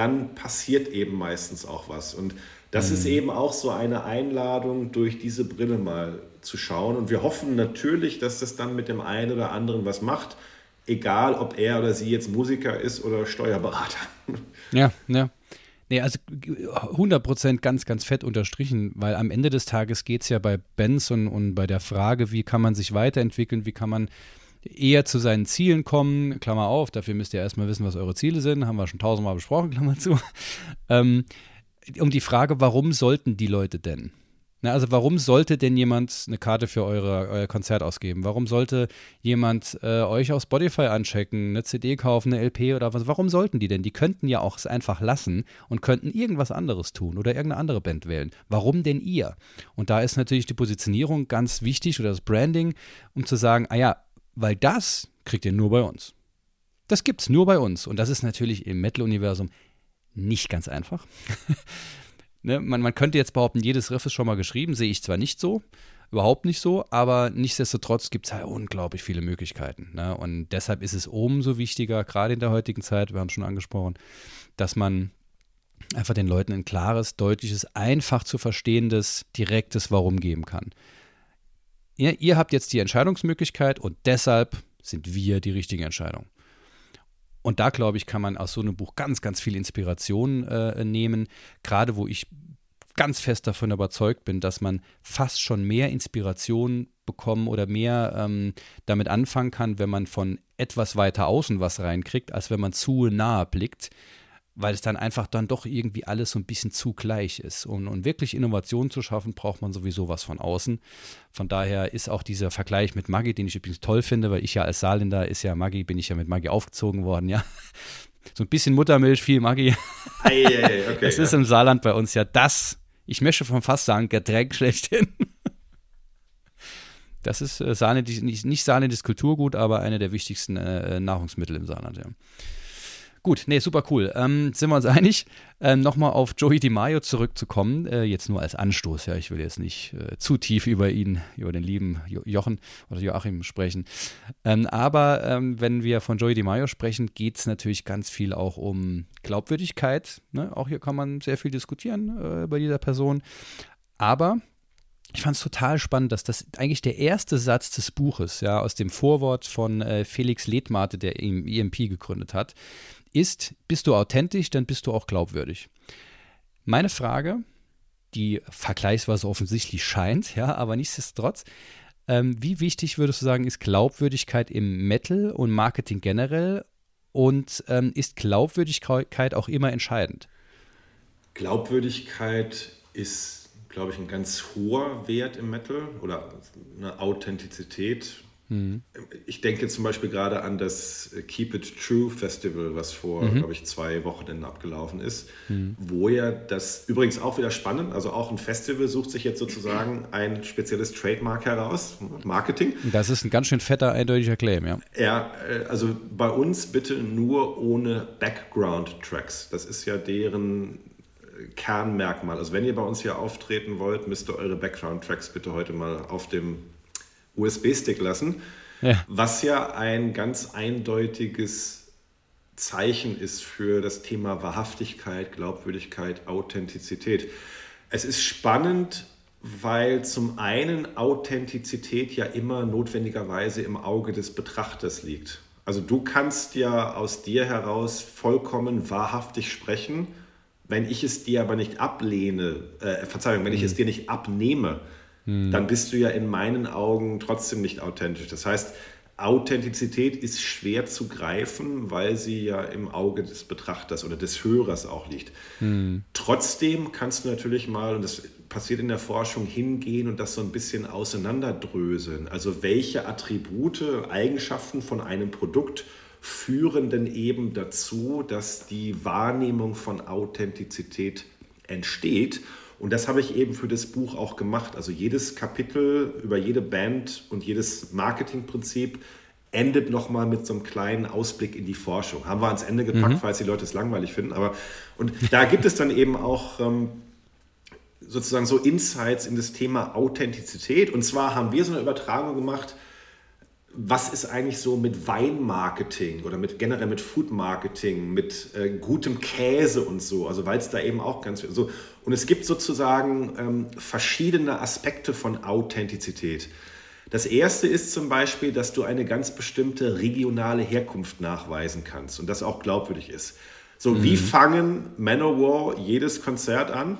dann passiert eben meistens auch was. Und das mhm. ist eben auch so eine Einladung, durch diese Brille mal zu schauen. Und wir hoffen natürlich, dass das dann mit dem einen oder anderen was macht, egal ob er oder sie jetzt Musiker ist oder Steuerberater. Ja, ja. Nee, also 100% ganz, ganz fett unterstrichen, weil am Ende des Tages geht es ja bei Benz und, und bei der Frage, wie kann man sich weiterentwickeln, wie kann man eher zu seinen Zielen kommen, Klammer auf, dafür müsst ihr erstmal wissen, was eure Ziele sind, haben wir schon tausendmal besprochen, [LAUGHS] Klammer zu, ähm, um die Frage, warum sollten die Leute denn? Na, also warum sollte denn jemand eine Karte für eure, euer Konzert ausgeben? Warum sollte jemand äh, euch auf Spotify anchecken, eine CD kaufen, eine LP oder was? Warum sollten die denn? Die könnten ja auch es einfach lassen und könnten irgendwas anderes tun oder irgendeine andere Band wählen. Warum denn ihr? Und da ist natürlich die Positionierung ganz wichtig oder das Branding, um zu sagen, ah ja, weil das kriegt ihr nur bei uns. Das gibt's nur bei uns. Und das ist natürlich im Metal-Universum nicht ganz einfach. [LAUGHS] Ne, man, man könnte jetzt behaupten, jedes Riff ist schon mal geschrieben, sehe ich zwar nicht so, überhaupt nicht so, aber nichtsdestotrotz gibt es halt unglaublich viele Möglichkeiten. Ne? Und deshalb ist es umso wichtiger, gerade in der heutigen Zeit, wir haben es schon angesprochen, dass man einfach den Leuten ein klares, deutliches, einfach zu verstehendes, direktes Warum geben kann. Ihr, ihr habt jetzt die Entscheidungsmöglichkeit und deshalb sind wir die richtige Entscheidung. Und da, glaube ich, kann man aus so einem Buch ganz, ganz viel Inspiration äh, nehmen. Gerade wo ich ganz fest davon überzeugt bin, dass man fast schon mehr Inspiration bekommen oder mehr ähm, damit anfangen kann, wenn man von etwas weiter außen was reinkriegt, als wenn man zu nahe blickt weil es dann einfach dann doch irgendwie alles so ein bisschen zu gleich ist. Und, um wirklich Innovation zu schaffen, braucht man sowieso was von außen. Von daher ist auch dieser Vergleich mit Maggi, den ich übrigens toll finde, weil ich ja als Saarländer ist ja Maggi, bin ich ja mit Maggi aufgezogen worden, ja. [LAUGHS] So ein bisschen Muttermilch, viel Maggi. [LAUGHS] Ei, ei, okay, das ja. ist im Saarland bei uns ja das, ich möchte von fast sagen, Getränk schlechthin. [LAUGHS] Das ist äh, Sahne, nicht, nicht Sahne das Kulturgut, aber eine der wichtigsten äh, Nahrungsmittel im Saarland, ja. Gut, nee, super cool. Ähm, sind wir uns [LAUGHS] einig? Ähm, Nochmal auf Joey DiMaio zurückzukommen, äh, jetzt nur als Anstoß, ja, ich will jetzt nicht äh, zu tief über ihn, über den lieben jo Jochen oder Joachim sprechen. Ähm, aber ähm, wenn wir von Joey DiMaio sprechen, geht es natürlich ganz viel auch um Glaubwürdigkeit. Ne? Auch hier kann man sehr viel diskutieren äh, bei dieser Person. Aber ich fand es total spannend, dass das eigentlich der erste Satz des Buches, ja, aus dem Vorwort von äh, Felix Ledmate, der im EMP gegründet hat, ist, bist du authentisch, dann bist du auch glaubwürdig. Meine Frage, die vergleichsweise offensichtlich scheint, ja, aber nichtsdestotrotz, ähm, wie wichtig würdest du sagen, ist Glaubwürdigkeit im Metal und Marketing generell und ähm, ist Glaubwürdigkeit auch immer entscheidend? Glaubwürdigkeit ist, glaube ich, ein ganz hoher Wert im Metal oder eine Authentizität Mhm. Ich denke zum Beispiel gerade an das Keep It True Festival, was vor, mhm. glaube ich, zwei Wochenenden abgelaufen ist, mhm. wo ja das übrigens auch wieder spannend, also auch ein Festival sucht sich jetzt sozusagen ein spezielles Trademark heraus, Marketing. Das ist ein ganz schön fetter, eindeutiger Claim, ja. Ja, äh, also bei uns bitte nur ohne Background-Tracks. Das ist ja deren äh, Kernmerkmal. Also wenn ihr bei uns hier auftreten wollt, müsst ihr eure Background-Tracks bitte heute mal auf dem USB-Stick lassen, ja. was ja ein ganz eindeutiges Zeichen ist für das Thema Wahrhaftigkeit, Glaubwürdigkeit, Authentizität. Es ist spannend, weil zum einen Authentizität ja immer notwendigerweise im Auge des Betrachters liegt. Also du kannst ja aus dir heraus vollkommen wahrhaftig sprechen, wenn ich es dir aber nicht ablehne, äh, Verzeihung, wenn ich es mhm. dir nicht abnehme, hm. dann bist du ja in meinen Augen trotzdem nicht authentisch. Das heißt, Authentizität ist schwer zu greifen, weil sie ja im Auge des Betrachters oder des Hörers auch liegt. Hm. Trotzdem kannst du natürlich mal, und das passiert in der Forschung, hingehen und das so ein bisschen auseinanderdröseln. Also welche Attribute, Eigenschaften von einem Produkt führen denn eben dazu, dass die Wahrnehmung von Authentizität entsteht und das habe ich eben für das Buch auch gemacht. Also jedes Kapitel über jede Band und jedes Marketingprinzip endet nochmal mit so einem kleinen Ausblick in die Forschung. Haben wir ans Ende gepackt, mhm. falls die Leute es langweilig finden. Aber und da gibt es dann eben auch ähm, sozusagen so Insights in das Thema Authentizität. Und zwar haben wir so eine Übertragung gemacht was ist eigentlich so mit Weinmarketing oder mit generell mit Foodmarketing, mit äh, gutem Käse und so, also weil es da eben auch ganz so und es gibt sozusagen ähm, verschiedene Aspekte von Authentizität. Das erste ist zum Beispiel, dass du eine ganz bestimmte regionale Herkunft nachweisen kannst und das auch glaubwürdig ist. So, mhm. wie fangen Manowar jedes Konzert an?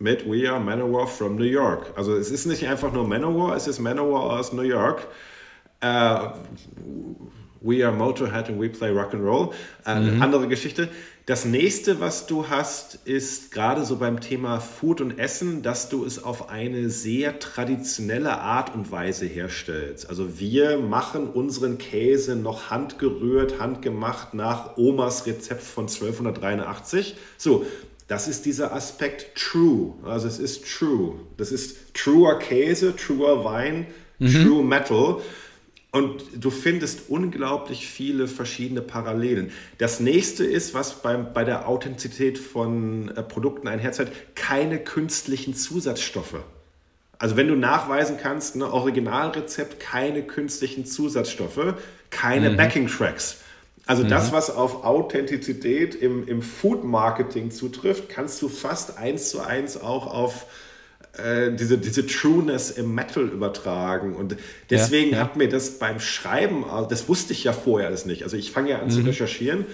Mit We Are Manowar from New York. Also es ist nicht einfach nur Manowar, es ist Manowar aus New York. Uh, we Are Motorhead and We Play Rock and Roll. Äh, mhm. Andere Geschichte. Das nächste, was du hast, ist gerade so beim Thema Food und Essen, dass du es auf eine sehr traditionelle Art und Weise herstellst. Also wir machen unseren Käse noch handgerührt, handgemacht nach Omas Rezept von 1283. So, das ist dieser Aspekt True. Also es ist True. Das ist truer Käse, truer Wein, mhm. True Metal. Und du findest unglaublich viele verschiedene Parallelen. Das nächste ist, was beim, bei der Authentizität von äh, Produkten einherzieht, keine künstlichen Zusatzstoffe. Also wenn du nachweisen kannst, ne, Originalrezept, keine künstlichen Zusatzstoffe, keine mhm. Backing Tracks. Also mhm. das, was auf Authentizität im, im Food-Marketing zutrifft, kannst du fast eins zu eins auch auf äh, diese, diese Trueness im Metal übertragen. Und deswegen ja, ja. hat mir das beim Schreiben, das wusste ich ja vorher alles nicht. Also ich fange ja an mhm. zu recherchieren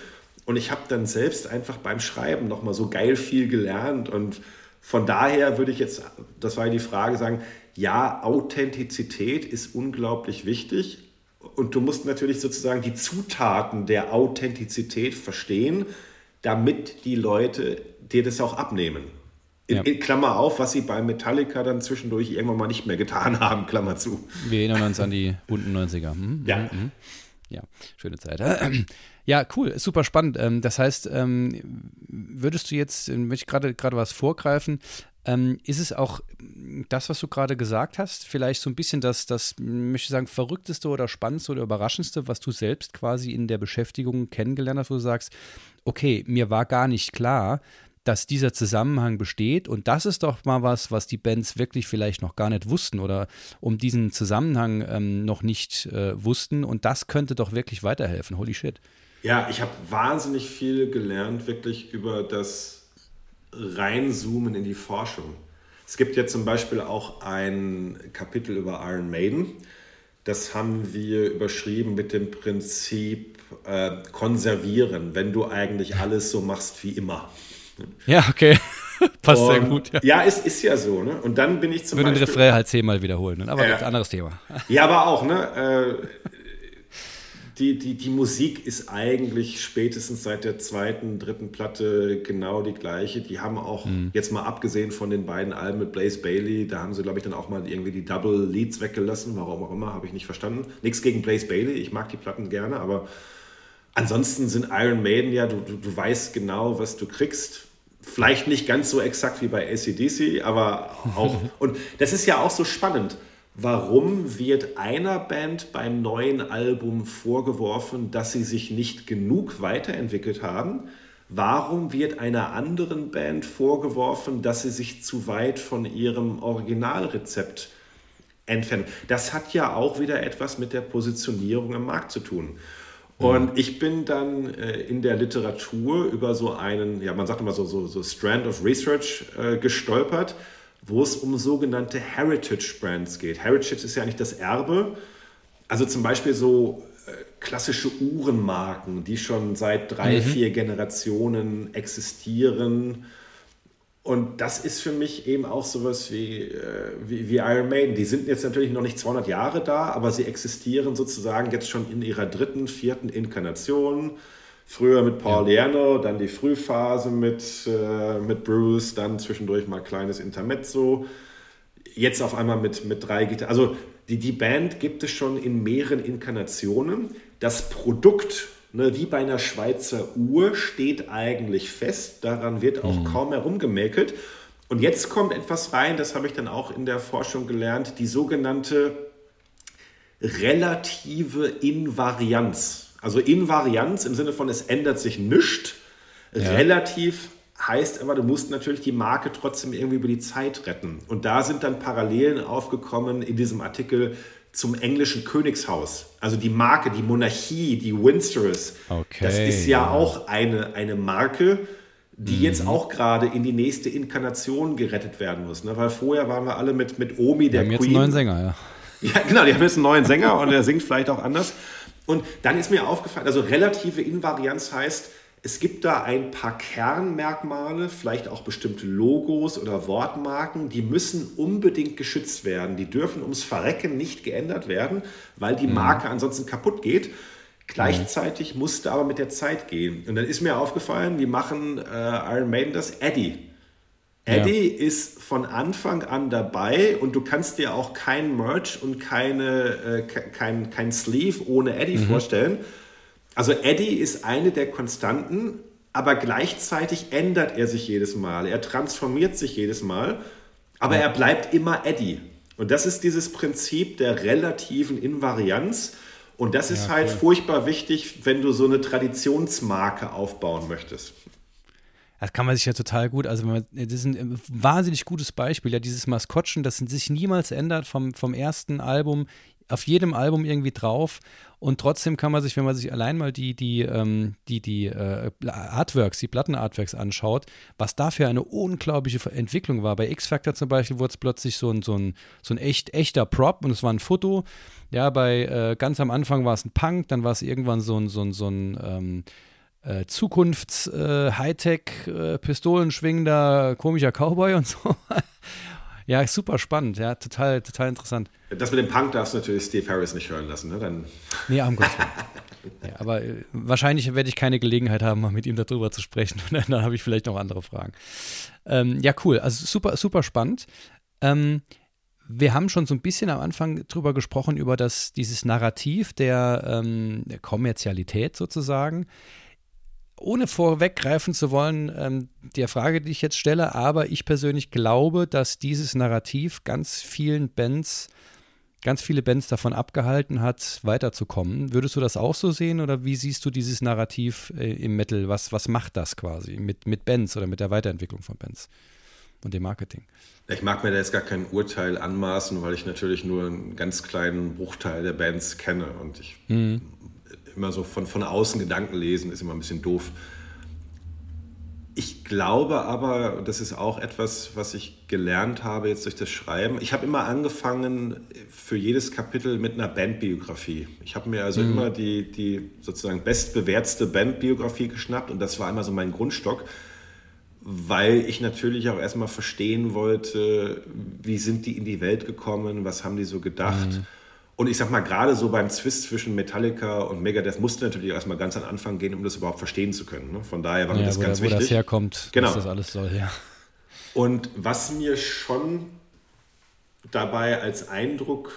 und ich habe dann selbst einfach beim Schreiben nochmal so geil viel gelernt. Und von daher würde ich jetzt, das war ja die Frage, sagen, ja, Authentizität ist unglaublich wichtig, und du musst natürlich sozusagen die Zutaten der Authentizität verstehen, damit die Leute dir das auch abnehmen. In, ja. in, Klammer auf, was sie bei Metallica dann zwischendurch irgendwann mal nicht mehr getan [LAUGHS] haben, Klammer zu. Wir erinnern uns an die bunten 90er. Hm, ja. Hm, hm. ja, schöne Zeit. [CLEARS THROAT] Ja, cool, super spannend. Ähm, das heißt, ähm, würdest du jetzt, äh, möchte ich gerade gerade was vorgreifen, ähm, ist es auch das, was du gerade gesagt hast, vielleicht so ein bisschen das, das, möchte ich sagen, verrückteste oder spannendste oder überraschendste, was du selbst quasi in der Beschäftigung kennengelernt hast, wo du sagst, okay, mir war gar nicht klar, dass dieser Zusammenhang besteht. Und das ist doch mal was, was die Bands wirklich vielleicht noch gar nicht wussten oder um diesen Zusammenhang ähm, noch nicht äh, wussten. Und das könnte doch wirklich weiterhelfen. Holy shit. Ja, ich habe wahnsinnig viel gelernt, wirklich über das Reinzoomen in die Forschung. Es gibt ja zum Beispiel auch ein Kapitel über Iron Maiden. Das haben wir überschrieben mit dem Prinzip äh, konservieren, wenn du eigentlich alles so machst wie immer. Ja, okay. [LAUGHS] Passt und, sehr gut. Ja, ja ist, ist ja so. Ne? Und dann bin ich zum Würde Beispiel... Würde den Refrain halt zehnmal wiederholen, ne? aber äh, ein anderes Thema. Ja, aber auch, ne? Äh, [LAUGHS] die, die, die Musik ist eigentlich spätestens seit der zweiten, dritten Platte genau die gleiche. Die haben auch, mhm. jetzt mal abgesehen von den beiden Alben mit Blaze Bailey, da haben sie, glaube ich, dann auch mal irgendwie die Double Leads weggelassen, warum auch immer, habe ich nicht verstanden. Nichts gegen Blaze Bailey, ich mag die Platten gerne, aber ansonsten sind Iron Maiden ja, du, du, du weißt genau, was du kriegst. Vielleicht nicht ganz so exakt wie bei ACDC, aber auch, [LAUGHS] und das ist ja auch so spannend Warum wird einer Band beim neuen Album vorgeworfen, dass sie sich nicht genug weiterentwickelt haben? Warum wird einer anderen Band vorgeworfen, dass sie sich zu weit von ihrem Originalrezept entfernen? Das hat ja auch wieder etwas mit der Positionierung im Markt zu tun. Und ich bin dann äh, in der Literatur über so einen, ja, man sagt immer so, so, so Strand of Research äh, gestolpert, wo es um sogenannte Heritage Brands geht. Heritage ist ja eigentlich das Erbe. Also zum Beispiel so äh, klassische Uhrenmarken, die schon seit drei, mhm. vier Generationen existieren. Und das ist für mich eben auch sowas wie, äh, wie, wie, Iron Maiden. Die sind jetzt natürlich noch nicht 200 Jahre da, aber sie existieren sozusagen jetzt schon in ihrer dritten, vierten Inkarnation. Früher mit Paul ja. Diano, dann die Frühphase mit, äh, mit Bruce, dann zwischendurch mal kleines Intermezzo. Jetzt auf einmal mit, mit drei Gitarren. Also die, die Band gibt es schon in mehreren Inkarnationen. Das Produkt, ne, wie bei einer Schweizer Uhr, steht eigentlich fest. Daran wird auch mhm. kaum herumgemäkelt. Und jetzt kommt etwas rein, das habe ich dann auch in der Forschung gelernt, die sogenannte relative Invarianz. Also Invarianz im Sinne von, es ändert sich nichts. Ja. Relativ heißt aber, du musst natürlich die Marke trotzdem irgendwie über die Zeit retten. Und da sind dann Parallelen aufgekommen in diesem Artikel zum englischen Königshaus. Also die Marke, die Monarchie, die Windsors. Okay, das ist ja, ja, auch eine, eine Marke, die mhm. jetzt auch gerade in die nächste Inkarnation gerettet werden muss. Ne? Weil vorher waren wir alle mit, mit Omi, der wir haben Queen. Jetzt einen neuen Sänger, ja. Ja, genau, die haben jetzt einen neuen Sänger und der singt vielleicht auch anders. Und dann ist mir aufgefallen, also relative Invarianz heißt, es gibt da ein paar Kernmerkmale, vielleicht auch bestimmte Logos oder Wortmarken, die müssen unbedingt geschützt werden. Die dürfen ums Verrecken nicht geändert werden, weil die mhm. Marke ansonsten kaputt geht. Gleichzeitig mhm. musste aber mit der Zeit gehen. Und dann ist mir aufgefallen, wie machen äh, Iron Maiden das? Eddie. Eddie ja. ist von Anfang an dabei und du kannst dir auch kein Merch und keine, äh, kein, kein Sleeve ohne Eddie mhm. vorstellen. Also Eddie ist eine der Konstanten, aber gleichzeitig ändert er sich jedes Mal. Er transformiert sich jedes Mal, aber ja. er bleibt immer Eddie. Und das ist dieses Prinzip der relativen Invarianz. Und das ist ja, halt cool. furchtbar wichtig, wenn du so eine Traditionsmarke aufbauen möchtest. Das kann man sich ja total gut, also man, das ist ein wahnsinnig gutes Beispiel, ja, dieses Maskottchen, das sich niemals ändert vom, vom ersten Album, auf jedem Album irgendwie drauf und trotzdem kann man sich, wenn man sich allein mal die, die, ähm, die, die äh, Artworks, die Plattenartworks anschaut, was da für eine unglaubliche Entwicklung war. Bei X-Factor zum Beispiel wurde es plötzlich so ein, so ein, so ein echt, echter Prop und es war ein Foto. Ja, bei äh, ganz am Anfang war es ein Punk, dann war es irgendwann so ein, so ein, so ein ähm, äh, Zukunfts-Hightech-Pistolenschwingender, äh, komischer Cowboy und so. [LAUGHS] ja, super spannend, ja, total, total interessant. Das mit dem Punk darfst du natürlich Steve Harris nicht hören lassen, ne? Dann nee, am Gott. [LAUGHS] ja, aber äh, wahrscheinlich werde ich keine Gelegenheit haben, mal mit ihm darüber zu sprechen. [LAUGHS] dann habe ich vielleicht noch andere Fragen. Ähm, ja, cool. Also super, super spannend. Ähm, wir haben schon so ein bisschen am Anfang drüber gesprochen, über das, dieses Narrativ der, ähm, der Kommerzialität sozusagen. Ohne vorweggreifen zu wollen, ähm, der Frage, die ich jetzt stelle, aber ich persönlich glaube, dass dieses Narrativ ganz vielen Bands, ganz viele Bands davon abgehalten hat, weiterzukommen. Würdest du das auch so sehen oder wie siehst du dieses Narrativ äh, im Metal? Was, was macht das quasi mit, mit Bands oder mit der Weiterentwicklung von Bands und dem Marketing? Ich mag mir da jetzt gar kein Urteil anmaßen, weil ich natürlich nur einen ganz kleinen Bruchteil der Bands kenne und ich mhm. Immer so von, von außen Gedanken lesen ist immer ein bisschen doof. Ich glaube aber, das ist auch etwas, was ich gelernt habe jetzt durch das Schreiben. Ich habe immer angefangen für jedes Kapitel mit einer Bandbiografie. Ich habe mir also mhm. immer die, die sozusagen bestbewertste Bandbiografie geschnappt und das war immer so mein Grundstock weil ich natürlich auch erstmal verstehen wollte, wie sind die in die Welt gekommen, was haben die so gedacht. Mhm. Und ich sag mal, gerade so beim Zwist zwischen Metallica und Megadeth musste natürlich erstmal ganz am Anfang gehen, um das überhaupt verstehen zu können. Ne? Von daher war mir das ganz wo wichtig. Wo das herkommt, genau. was das alles soll, ja. Und was mir schon dabei als Eindruck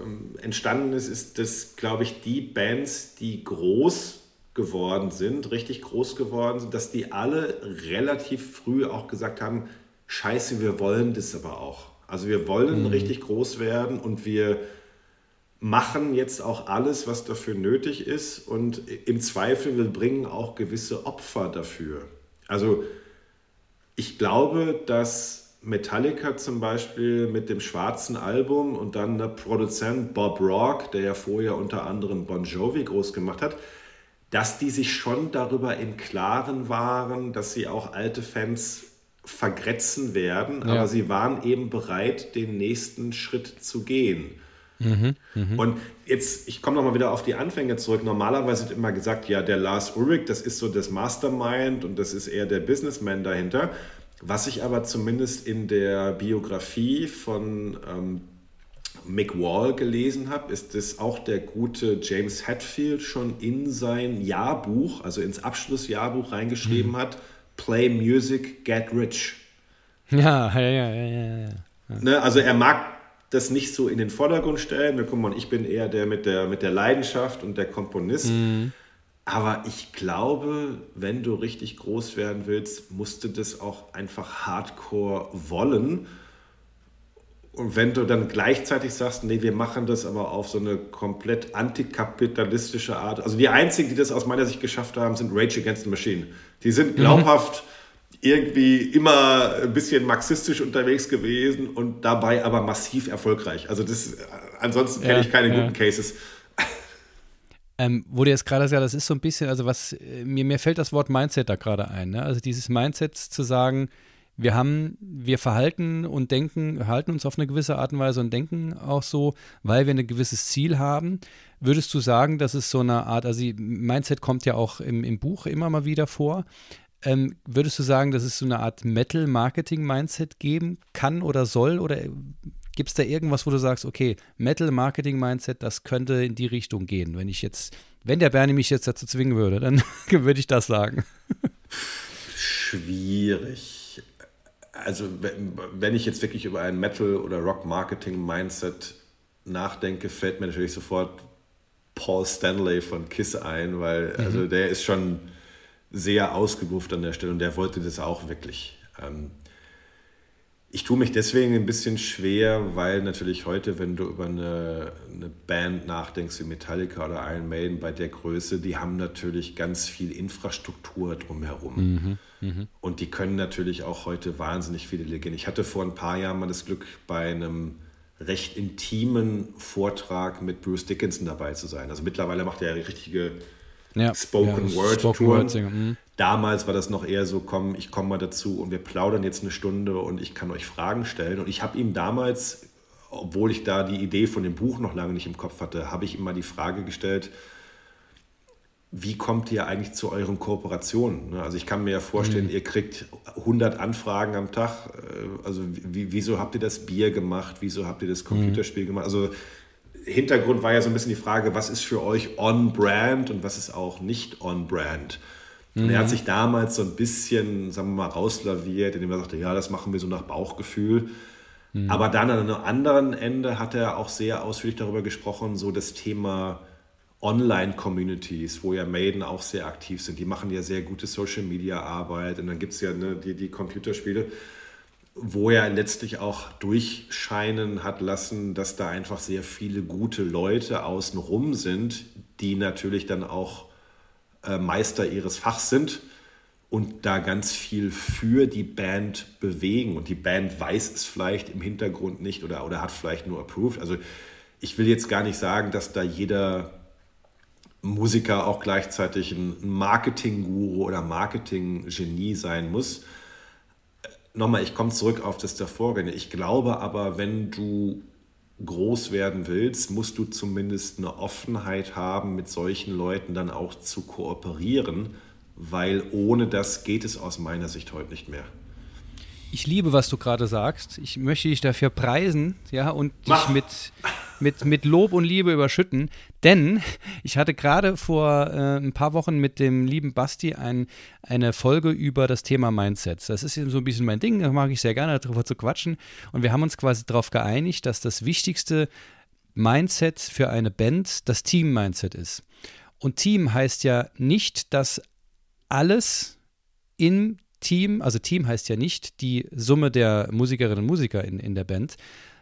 ähm, entstanden ist, ist, dass, glaube ich, die Bands, die groß geworden sind, richtig groß geworden sind, dass die alle relativ früh auch gesagt haben, scheiße, wir wollen das aber auch. Also wir wollen mhm. richtig groß werden und wir machen jetzt auch alles, was dafür nötig ist und im Zweifel, wir bringen auch gewisse Opfer dafür. Also ich glaube, dass Metallica zum Beispiel mit dem schwarzen Album und dann der Produzent Bob Rock, der ja vorher unter anderem Bon Jovi groß gemacht hat, dass die sich schon darüber im Klaren waren, dass sie auch alte Fans vergrätzen werden, ja. aber sie waren eben bereit, den nächsten Schritt zu gehen. Mhm, mh. Und jetzt, ich komme nochmal wieder auf die Anfänge zurück. Normalerweise wird immer gesagt, ja, der Lars Ulrich, das ist so das Mastermind und das ist eher der Businessman dahinter. Was ich aber zumindest in der Biografie von ähm, Mick Wall gelesen habe, ist dass auch der gute James Hetfield schon in sein Jahrbuch, also ins Abschlussjahrbuch reingeschrieben mhm. hat, Play Music, Get Rich. Ja, ja, ja, ja, ja. ja. Ne, also er mag das nicht so in den Vordergrund stellen. Guck mal, ich bin eher der mit der, mit der Leidenschaft und der Komponist. Mhm. Aber ich glaube, wenn du richtig groß werden willst, musst du das auch einfach hardcore wollen. Und wenn du dann gleichzeitig sagst, nee, wir machen das aber auf so eine komplett antikapitalistische Art. Also die einzigen, die das aus meiner Sicht geschafft haben, sind Rage Against the Machine. Die sind mhm. glaubhaft. Irgendwie immer ein bisschen marxistisch unterwegs gewesen und dabei aber massiv erfolgreich. Also das, ansonsten kenne ja, ich keine ja. guten Cases. Ähm, wo du jetzt gerade sagst, das ist so ein bisschen, also was, mir, mir fällt das Wort Mindset da gerade ein. Ne? Also dieses Mindset zu sagen, wir haben, wir verhalten und denken, halten uns auf eine gewisse Art und Weise und denken auch so, weil wir ein gewisses Ziel haben. Würdest du sagen, dass es so eine Art, also Mindset kommt ja auch im, im Buch immer mal wieder vor. Ähm, würdest du sagen, dass es so eine Art Metal-Marketing-Mindset geben kann oder soll? Oder gibt es da irgendwas, wo du sagst, okay, Metal-Marketing-Mindset, das könnte in die Richtung gehen? Wenn ich jetzt, wenn der Bernie mich jetzt dazu zwingen würde, dann [LAUGHS] würde ich das sagen. Schwierig also wenn ich jetzt wirklich über ein Metal- oder Rock-Marketing-Mindset nachdenke, fällt mir natürlich sofort Paul Stanley von Kiss ein, weil mhm. also der ist schon sehr ausgebuft an der Stelle und der wollte das auch wirklich. Ähm, ich tue mich deswegen ein bisschen schwer, weil natürlich heute, wenn du über eine, eine, Band nachdenkst wie Metallica oder Iron Maiden bei der Größe, die haben natürlich ganz viel Infrastruktur drumherum. Mhm, mh. Und die können natürlich auch heute wahnsinnig viele delegieren. Ich hatte vor ein paar Jahren mal das Glück, bei einem recht intimen Vortrag mit Bruce Dickinson dabei zu sein. Also mittlerweile macht er ja richtige ja, Spoken Word Touren. Mhm. Damals war das noch eher so, komm, ich komme mal dazu und wir plaudern jetzt eine Stunde und ich kann euch Fragen stellen. Und ich habe ihm damals, obwohl ich da die Idee von dem Buch noch lange nicht im Kopf hatte, habe ich ihm mal die Frage gestellt, wie kommt ihr eigentlich zu euren Kooperationen? Ne, also ich kann mir ja vorstellen, mhm. ihr kriegt 100 Anfragen am Tag. Äh, also wieso habt ihr das Bier gemacht? Wieso habt ihr das Computerspiel mhm. gemacht? Also Hintergrund war ja so ein bisschen die Frage, was ist für euch on-brand und was ist auch nicht on-brand? Mhm. Und er hat mhm. sich damals so ein bisschen, sagen wir mal, rauslaviert, indem er sagte, ja, das machen wir so nach Bauchgefühl. Mhm. Aber dann an einem anderen Ende hat er auch sehr ausführlich darüber gesprochen, so das Thema Online-Communities, wo ja Maiden auch sehr aktiv sind. Die machen ja sehr gute Social-Media-Arbeit und dann gibt es ja ne, die, die Computerspiele, wo er letztlich auch durchscheinen hat lassen, dass da einfach sehr viele gute Leute außenrum sind, die natürlich dann auch äh, Meister ihres Fachs sind und da ganz viel für die Band bewegen. Und die Band weiß es vielleicht im Hintergrund nicht oder, oder hat vielleicht nur approved. Also ich will jetzt gar nicht sagen, dass da jeder Musiker auch gleichzeitig ein Marketing-Guru oder Marketing-Genie sein muss. Nochmal, ich komme zurück auf das davorgehende. Ich glaube aber, wenn du groß werden willst, musst du zumindest eine Offenheit haben, mit solchen Leuten dann auch zu kooperieren, weil ohne das geht es aus meiner Sicht heute nicht mehr. Ich liebe, was du gerade sagst. Ich möchte dich dafür preisen, ja, und dich mit, mit, mit Lob und Liebe überschütten. Denn ich hatte gerade vor äh, ein paar Wochen mit dem lieben Basti ein, eine Folge über das Thema Mindsets. Das ist eben so ein bisschen mein Ding, da mag ich sehr gerne darüber zu quatschen. Und wir haben uns quasi darauf geeinigt, dass das wichtigste Mindset für eine Band das Team-Mindset ist. Und Team heißt ja nicht, dass alles im Team, also Team heißt ja nicht die Summe der Musikerinnen und Musiker in, in der Band,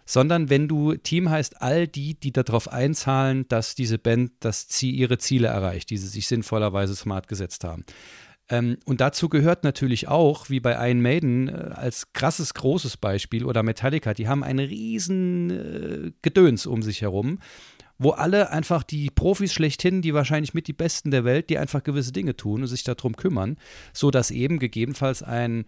sondern wenn du Team heißt all die, die darauf einzahlen, dass diese Band das Ziel, ihre Ziele erreicht, die sie sich sinnvollerweise smart gesetzt haben. Ähm, und dazu gehört natürlich auch, wie bei Iron Maiden, äh, als krasses großes Beispiel oder Metallica, die haben ein riesen äh, Gedöns um sich herum wo alle einfach die Profis schlechthin, die wahrscheinlich mit die Besten der Welt, die einfach gewisse Dinge tun und sich darum kümmern, so dass eben gegebenenfalls ein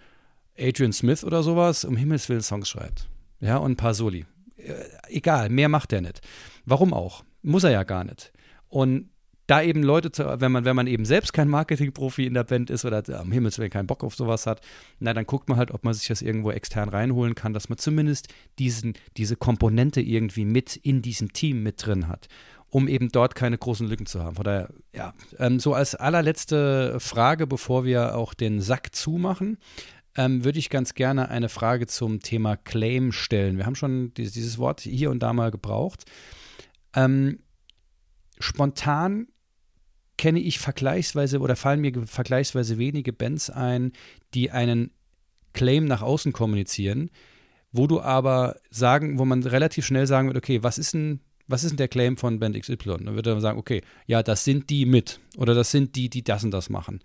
Adrian Smith oder sowas um Himmels Willen Songs schreibt. Ja, und ein paar Soli. Äh, egal, mehr macht er nicht. Warum auch? Muss er ja gar nicht. Und da eben Leute, zu, wenn man, wenn man eben selbst kein Marketingprofi in der Band ist oder am Himmels Willen keinen Bock auf sowas hat, na, dann guckt man halt, ob man sich das irgendwo extern reinholen kann, dass man zumindest diesen, diese Komponente irgendwie mit in diesem Team mit drin hat, um eben dort keine großen Lücken zu haben. Von daher, ja, ähm, so als allerletzte Frage, bevor wir auch den Sack zumachen, ähm, würde ich ganz gerne eine Frage zum Thema Claim stellen. Wir haben schon dieses, dieses Wort hier und da mal gebraucht. Ähm, spontan kenne ich vergleichsweise oder fallen mir vergleichsweise wenige Bands ein, die einen Claim nach außen kommunizieren, wo du aber sagen, wo man relativ schnell sagen wird, okay, was ist denn, was ist denn der Claim von Band XY? Dann wird er sagen, okay, ja, das sind die mit oder das sind die, die das und das machen.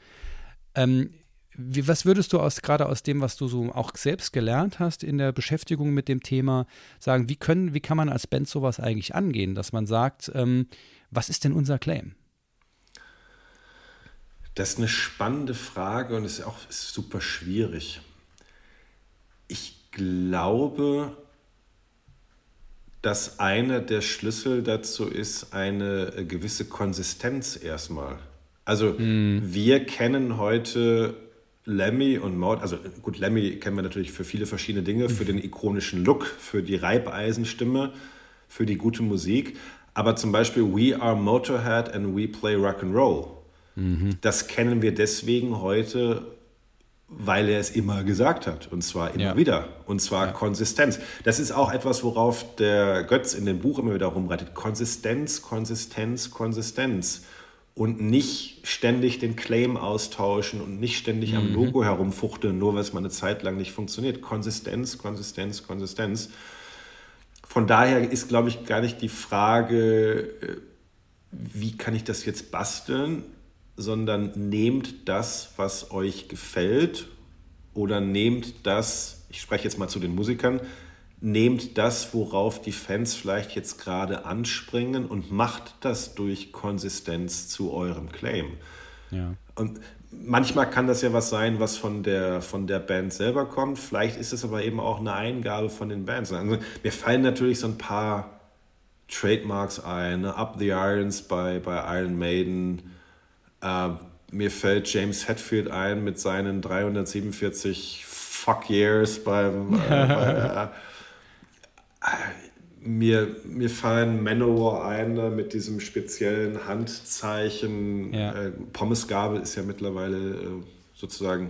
Ähm, wie, was würdest du aus, gerade aus dem, was du so auch selbst gelernt hast in der Beschäftigung mit dem Thema, sagen, wie können, wie kann man als Band sowas eigentlich angehen, dass man sagt, ähm, was ist denn unser Claim? Das ist eine spannende Frage und ist auch super schwierig. Ich glaube, dass einer der Schlüssel dazu ist eine gewisse Konsistenz erstmal. Also hm. wir kennen heute Lemmy und Maud, also gut, Lemmy kennen wir natürlich für viele verschiedene Dinge, für den ikonischen Look, für die Reibeisenstimme, für die gute Musik. Aber zum Beispiel We Are Motorhead and We Play Rock and Roll Mhm. Das kennen wir deswegen heute, weil er es immer gesagt hat. Und zwar immer ja. wieder. Und zwar ja. Konsistenz. Das ist auch etwas, worauf der Götz in dem Buch immer wieder rumreitet. Konsistenz, Konsistenz, Konsistenz. Und nicht ständig den Claim austauschen und nicht ständig mhm. am Logo herumfuchteln, nur weil es mal eine Zeit lang nicht funktioniert. Konsistenz, Konsistenz, Konsistenz. Von daher ist, glaube ich, gar nicht die Frage, äh, wie kann ich das jetzt basteln, sondern nehmt das, was euch gefällt oder nehmt das, ich spreche jetzt mal zu den Musikern, nehmt das, worauf die Fans vielleicht jetzt gerade anspringen und macht das durch Konsistenz zu eurem Claim. Ja. Und manchmal kann das ja was sein, was von der, von der Band selber kommt. Vielleicht ist es aber eben auch eine Eingabe von den Bands. Also mir fallen natürlich so ein paar Trademarks ein. Ne? Up the Irons bei, bei Iron Maiden äh, mir fällt James Hetfield ein mit seinen 347 Fuck Years beim. Äh, [LAUGHS] bei, äh, mir, mir fallen Manowar ein ne, mit diesem speziellen Handzeichen. Ja. Äh, Pommesgabel ist ja mittlerweile äh, sozusagen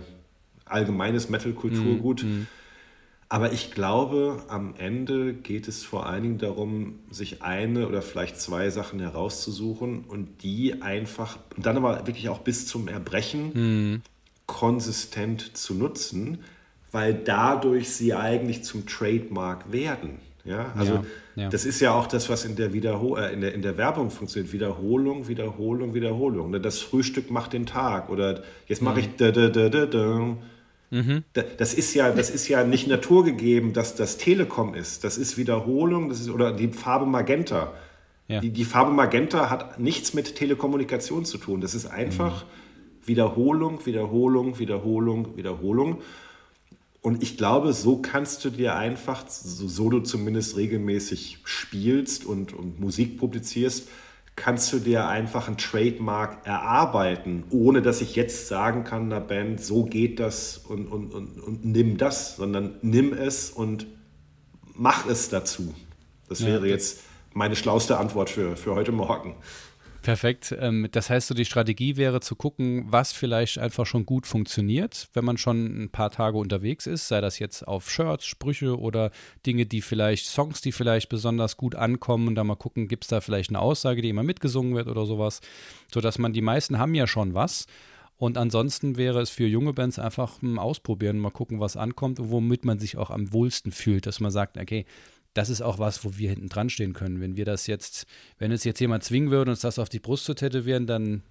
allgemeines Metal-Kulturgut. Mm, mm. Aber ich glaube, am Ende geht es vor allen Dingen darum, sich eine oder vielleicht zwei Sachen herauszusuchen und die einfach, und dann aber wirklich auch bis zum Erbrechen mhm. konsistent zu nutzen, weil dadurch sie eigentlich zum Trademark werden. Ja, also ja, ja. das ist ja auch das, was in der, Wiederhol äh, in, der, in der Werbung funktioniert. Wiederholung, Wiederholung, Wiederholung. Ne, das Frühstück macht den Tag oder jetzt mache ich da, da, da, da, da. Mhm. Das, ist ja, das ist ja nicht naturgegeben, dass das Telekom ist. Das ist Wiederholung das ist, oder die Farbe Magenta. Ja. Die, die Farbe Magenta hat nichts mit Telekommunikation zu tun. Das ist einfach mhm. Wiederholung, Wiederholung, Wiederholung, Wiederholung. Und ich glaube, so kannst du dir einfach, so, du zumindest regelmäßig spielst und, und Musik publizierst, kannst du dir einfach ein Trademark erarbeiten, ohne dass ich jetzt sagen kann, einer Band, so geht das und, und, und, und nimm das, sondern nimm es und mach es dazu. Das wäre ja, jetzt meine schlauste Antwort für, für heute Morgen. Perfekt. Ähm, das heißt, so die Strategie wäre zu gucken, was vielleicht einfach schon gut funktioniert, wenn man schon ein paar Tage unterwegs ist, sei das jetzt auf Shirts, Sprüche oder Dinge, die vielleicht, Songs, die vielleicht besonders gut ankommen und dann mal gucken, gibt es da vielleicht eine Aussage, die immer mitgesungen wird oder sowas, sodass man, die meisten haben ja schon was. Und ansonsten wäre es für junge Bands einfach ein Ausprobieren, mal gucken, was ankommt und womit man sich auch am wohlsten fühlt, dass man sagt, okay, das ist auch was, wo wir hinten dran stehen können. Wenn wir das jetzt, wenn es jetzt jemand zwingen würde, uns das auf die Brust zu tätowieren, dann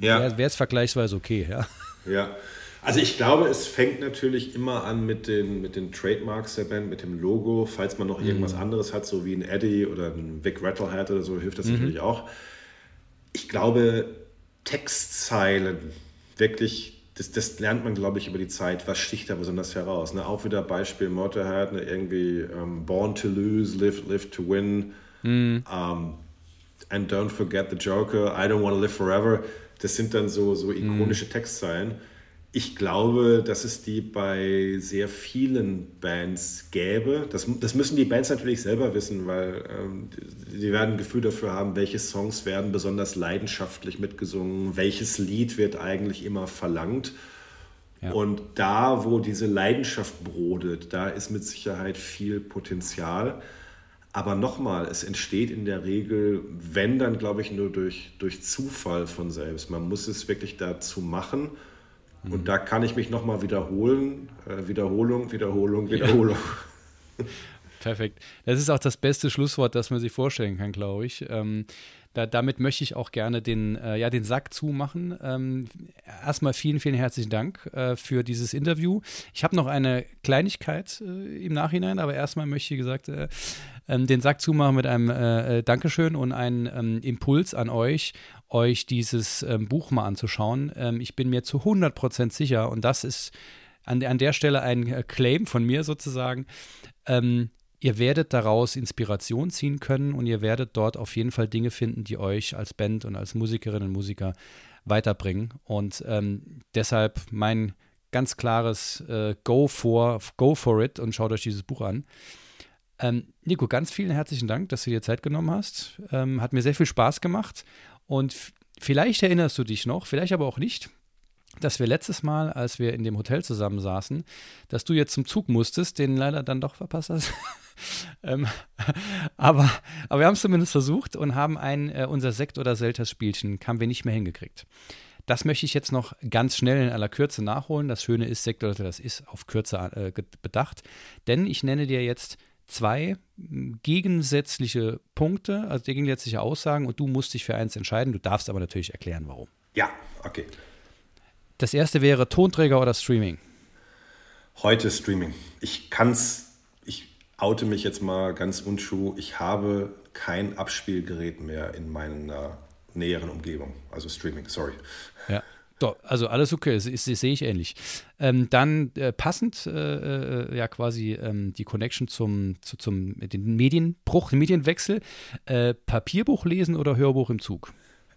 ja. wäre es vergleichsweise okay, ja. Ja. Also ich glaube, es fängt natürlich immer an mit den, mit den Trademarks der Band, mit dem Logo. Falls man noch mhm. irgendwas anderes hat, so wie ein Eddie oder ein Vic Rattlehead oder so, hilft das mhm. natürlich auch. Ich glaube, Textzeilen wirklich das, das lernt man, glaube ich, über die Zeit. Was sticht da besonders heraus? Ne? Auch wieder Beispiel Motorhead, ne? irgendwie um, ähm, Born to Lose, Live, live to Win. Um, ähm, and don't forget the Joker, I don't want to live forever. Das sind dann so, so ikonische mm. Textzeilen ich glaube, dass es die bei sehr vielen Bands gäbe. Das, das müssen die Bands natürlich selber wissen, weil ähm, sie werden ein Gefühl dafür haben, welche Songs werden besonders leidenschaftlich mitgesungen, welches Lied wird eigentlich immer verlangt. Ja. Und da, wo diese Leidenschaft brodelt, da ist mit Sicherheit viel Potenzial. Aber nochmal, es entsteht in der Regel, wenn dann, glaube ich, nur durch, durch Zufall von selbst. Man muss es wirklich dazu machen und mhm. da kann ich mich nochmal wiederholen. Äh, Wiederholung, Wiederholung, Wiederholung. Ja. Perfekt. Das ist auch das beste Schlusswort, das man sich vorstellen kann, glaube ich. Ähm, da, damit möchte ich auch gerne den, äh, ja, den Sack zumachen. Ähm, erstmal vielen, vielen herzlichen Dank äh, für dieses Interview. Ich habe noch eine Kleinigkeit äh, im Nachhinein, aber erstmal möchte ich gesagt äh, ähm, den Sack zumachen mit einem äh, äh, Dankeschön und einem ähm, Impuls an euch, euch dieses ähm, Buch mal anzuschauen. Ähm, ich bin mir zu 100% sicher und das ist an, an der Stelle ein äh, Claim von mir sozusagen. Ähm, ihr werdet daraus Inspiration ziehen können und ihr werdet dort auf jeden Fall Dinge finden, die euch als Band und als Musikerinnen und Musiker weiterbringen. Und ähm, deshalb mein ganz klares äh, Go for Go for it und schaut euch dieses Buch an. Ähm, Nico, ganz vielen herzlichen Dank, dass du dir Zeit genommen hast. Ähm, hat mir sehr viel Spaß gemacht. Und vielleicht erinnerst du dich noch, vielleicht aber auch nicht, dass wir letztes Mal, als wir in dem Hotel zusammensaßen, dass du jetzt zum Zug musstest, den leider dann doch verpasst hast. [LAUGHS] ähm, [LAUGHS] aber, aber wir haben es zumindest versucht und haben ein, äh, unser Sekt- oder Selters-Spielchen, haben wir nicht mehr hingekriegt. Das möchte ich jetzt noch ganz schnell in aller Kürze nachholen. Das Schöne ist, Sekt oder das ist auf Kürze äh, bedacht. Denn ich nenne dir jetzt zwei gegensätzliche Punkte, also gegensätzliche Aussagen und du musst dich für eins entscheiden. Du darfst aber natürlich erklären, warum. Ja, okay. Das erste wäre Tonträger oder Streaming? Heute Streaming. Ich kann's, ich oute mich jetzt mal ganz unschuh. Ich habe kein Abspielgerät mehr in meiner näheren Umgebung. Also Streaming, sorry. Ja. So, also alles okay, das, das, das sehe ich ähnlich. Ähm, dann äh, passend, äh, äh, ja quasi ähm, die Connection zum, zu, zum den Medienbruch, den Medienwechsel. Äh, Papierbuch lesen oder Hörbuch im Zug?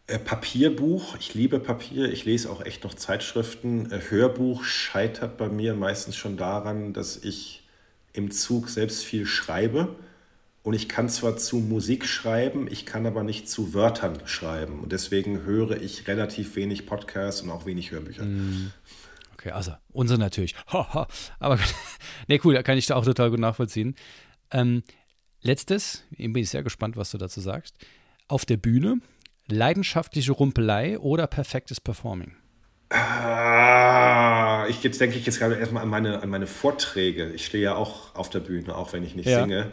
Äh, Papierbuch, ich liebe Papier, ich lese auch echt noch Zeitschriften. Äh, Hörbuch scheitert bei mir meistens schon daran, dass ich im Zug selbst viel schreibe und ich kann zwar zu Musik schreiben, ich kann aber nicht zu Wörtern schreiben. Und deswegen höre ich relativ wenig Podcasts und auch wenig Hörbücher. Mm. okay, also unsere natürlich. [LAUGHS] Aber [LAUGHS] ne, cool, da kann ich da auch total gut nachvollziehen. Ähm, letztes, bin ich sehr gespannt, was du dazu sagst. Auf der Bühne, leidenschaftliche Rumpelei oder perfektes Performing? Ah, ich, jetzt denke ich jetzt gerade erstmal an meine, an meine Vorträge. Ich stehe ja auch auf der Bühne, auch wenn ich nicht ja. singe.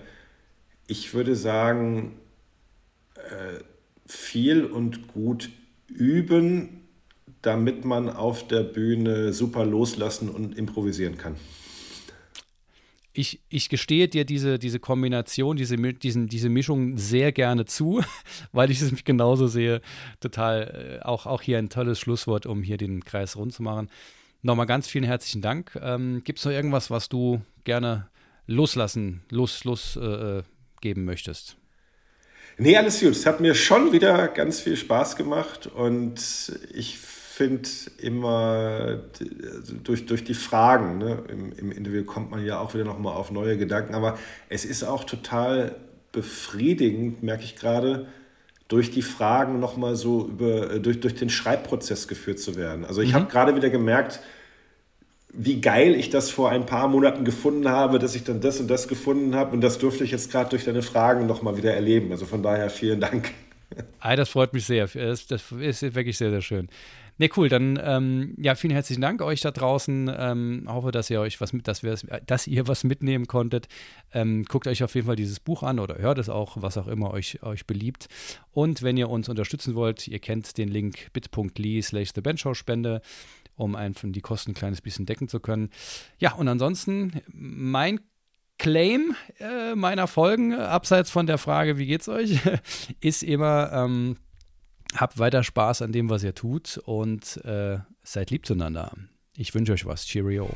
Ich würde sagen, äh, viel und gut üben, damit man auf der Bühne super loslassen und improvisieren kann. Ich, ich gestehe dir diese, diese Kombination, diese, diesen, diese Mischung sehr gerne zu, [LAUGHS] weil ich es mich genauso sehe. Total, äh, auch, auch hier ein tolles Schlusswort, um hier den Kreis rund zu machen. Nochmal ganz vielen herzlichen Dank. Ähm, Gibt es noch irgendwas, was du gerne loslassen, los, los äh, äh geben möchtest? Nee, alles gut. Es hat mir schon wieder ganz viel Spaß gemacht und ich finde immer also durch, durch die Fragen, ne, im, im Interview kommt man ja auch wieder nochmal auf neue Gedanken, aber es ist auch total befriedigend, merke ich gerade, durch die Fragen nochmal so über, durch, durch den Schreibprozess geführt zu werden. Also ich mhm. habe gerade wieder gemerkt, wie geil ich das vor ein paar Monaten gefunden habe, dass ich dann das und das gefunden habe. Und das durfte ich jetzt gerade durch deine Fragen nochmal wieder erleben. Also von daher vielen Dank. Ah, das freut mich sehr. Das, das ist wirklich sehr, sehr schön. Ne, cool. Dann ähm, ja, vielen herzlichen Dank euch da draußen. Ähm, hoffe, dass ihr euch was mit, dass, wir, dass ihr was mitnehmen konntet. Ähm, guckt euch auf jeden Fall dieses Buch an oder hört es auch, was auch immer euch, euch beliebt. Und wenn ihr uns unterstützen wollt, ihr kennt den Link bit.ly slash the Spende um einfach die Kosten ein kleines bisschen decken zu können. Ja, und ansonsten mein Claim äh, meiner Folgen, abseits von der Frage, wie geht's euch, [LAUGHS] ist immer, ähm, habt weiter Spaß an dem, was ihr tut und äh, seid lieb zueinander. Ich wünsche euch was. Cheerio.